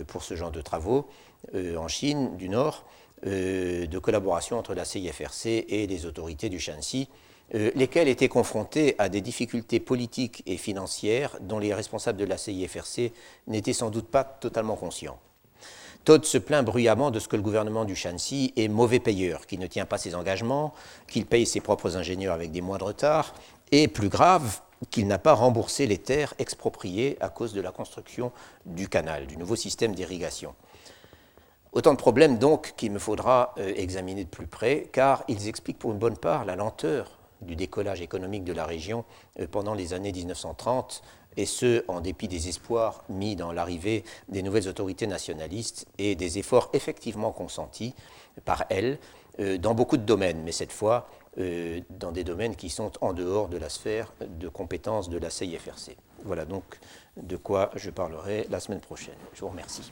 B: pour ce genre de travaux, en Chine du Nord, de collaboration entre la CIFRC et les autorités du Shanxi, lesquelles étaient confrontées à des difficultés politiques et financières dont les responsables de la CIFRC n'étaient sans doute pas totalement conscients. Todd se plaint bruyamment de ce que le gouvernement du Shanxi est mauvais payeur, qu'il ne tient pas ses engagements, qu'il paye ses propres ingénieurs avec des mois de retard, et plus grave, qu'il n'a pas remboursé les terres expropriées à cause de la construction du canal, du nouveau système d'irrigation. Autant de problèmes donc qu'il me faudra euh, examiner de plus près, car ils expliquent pour une bonne part la lenteur du décollage économique de la région euh, pendant les années 1930 et ce, en dépit des espoirs mis dans l'arrivée des nouvelles autorités nationalistes et des efforts effectivement consentis par elles euh, dans beaucoup de domaines, mais cette fois euh, dans des domaines qui sont en dehors de la sphère de compétences de la CIFRC. Voilà donc de quoi je parlerai la semaine prochaine. Je vous remercie.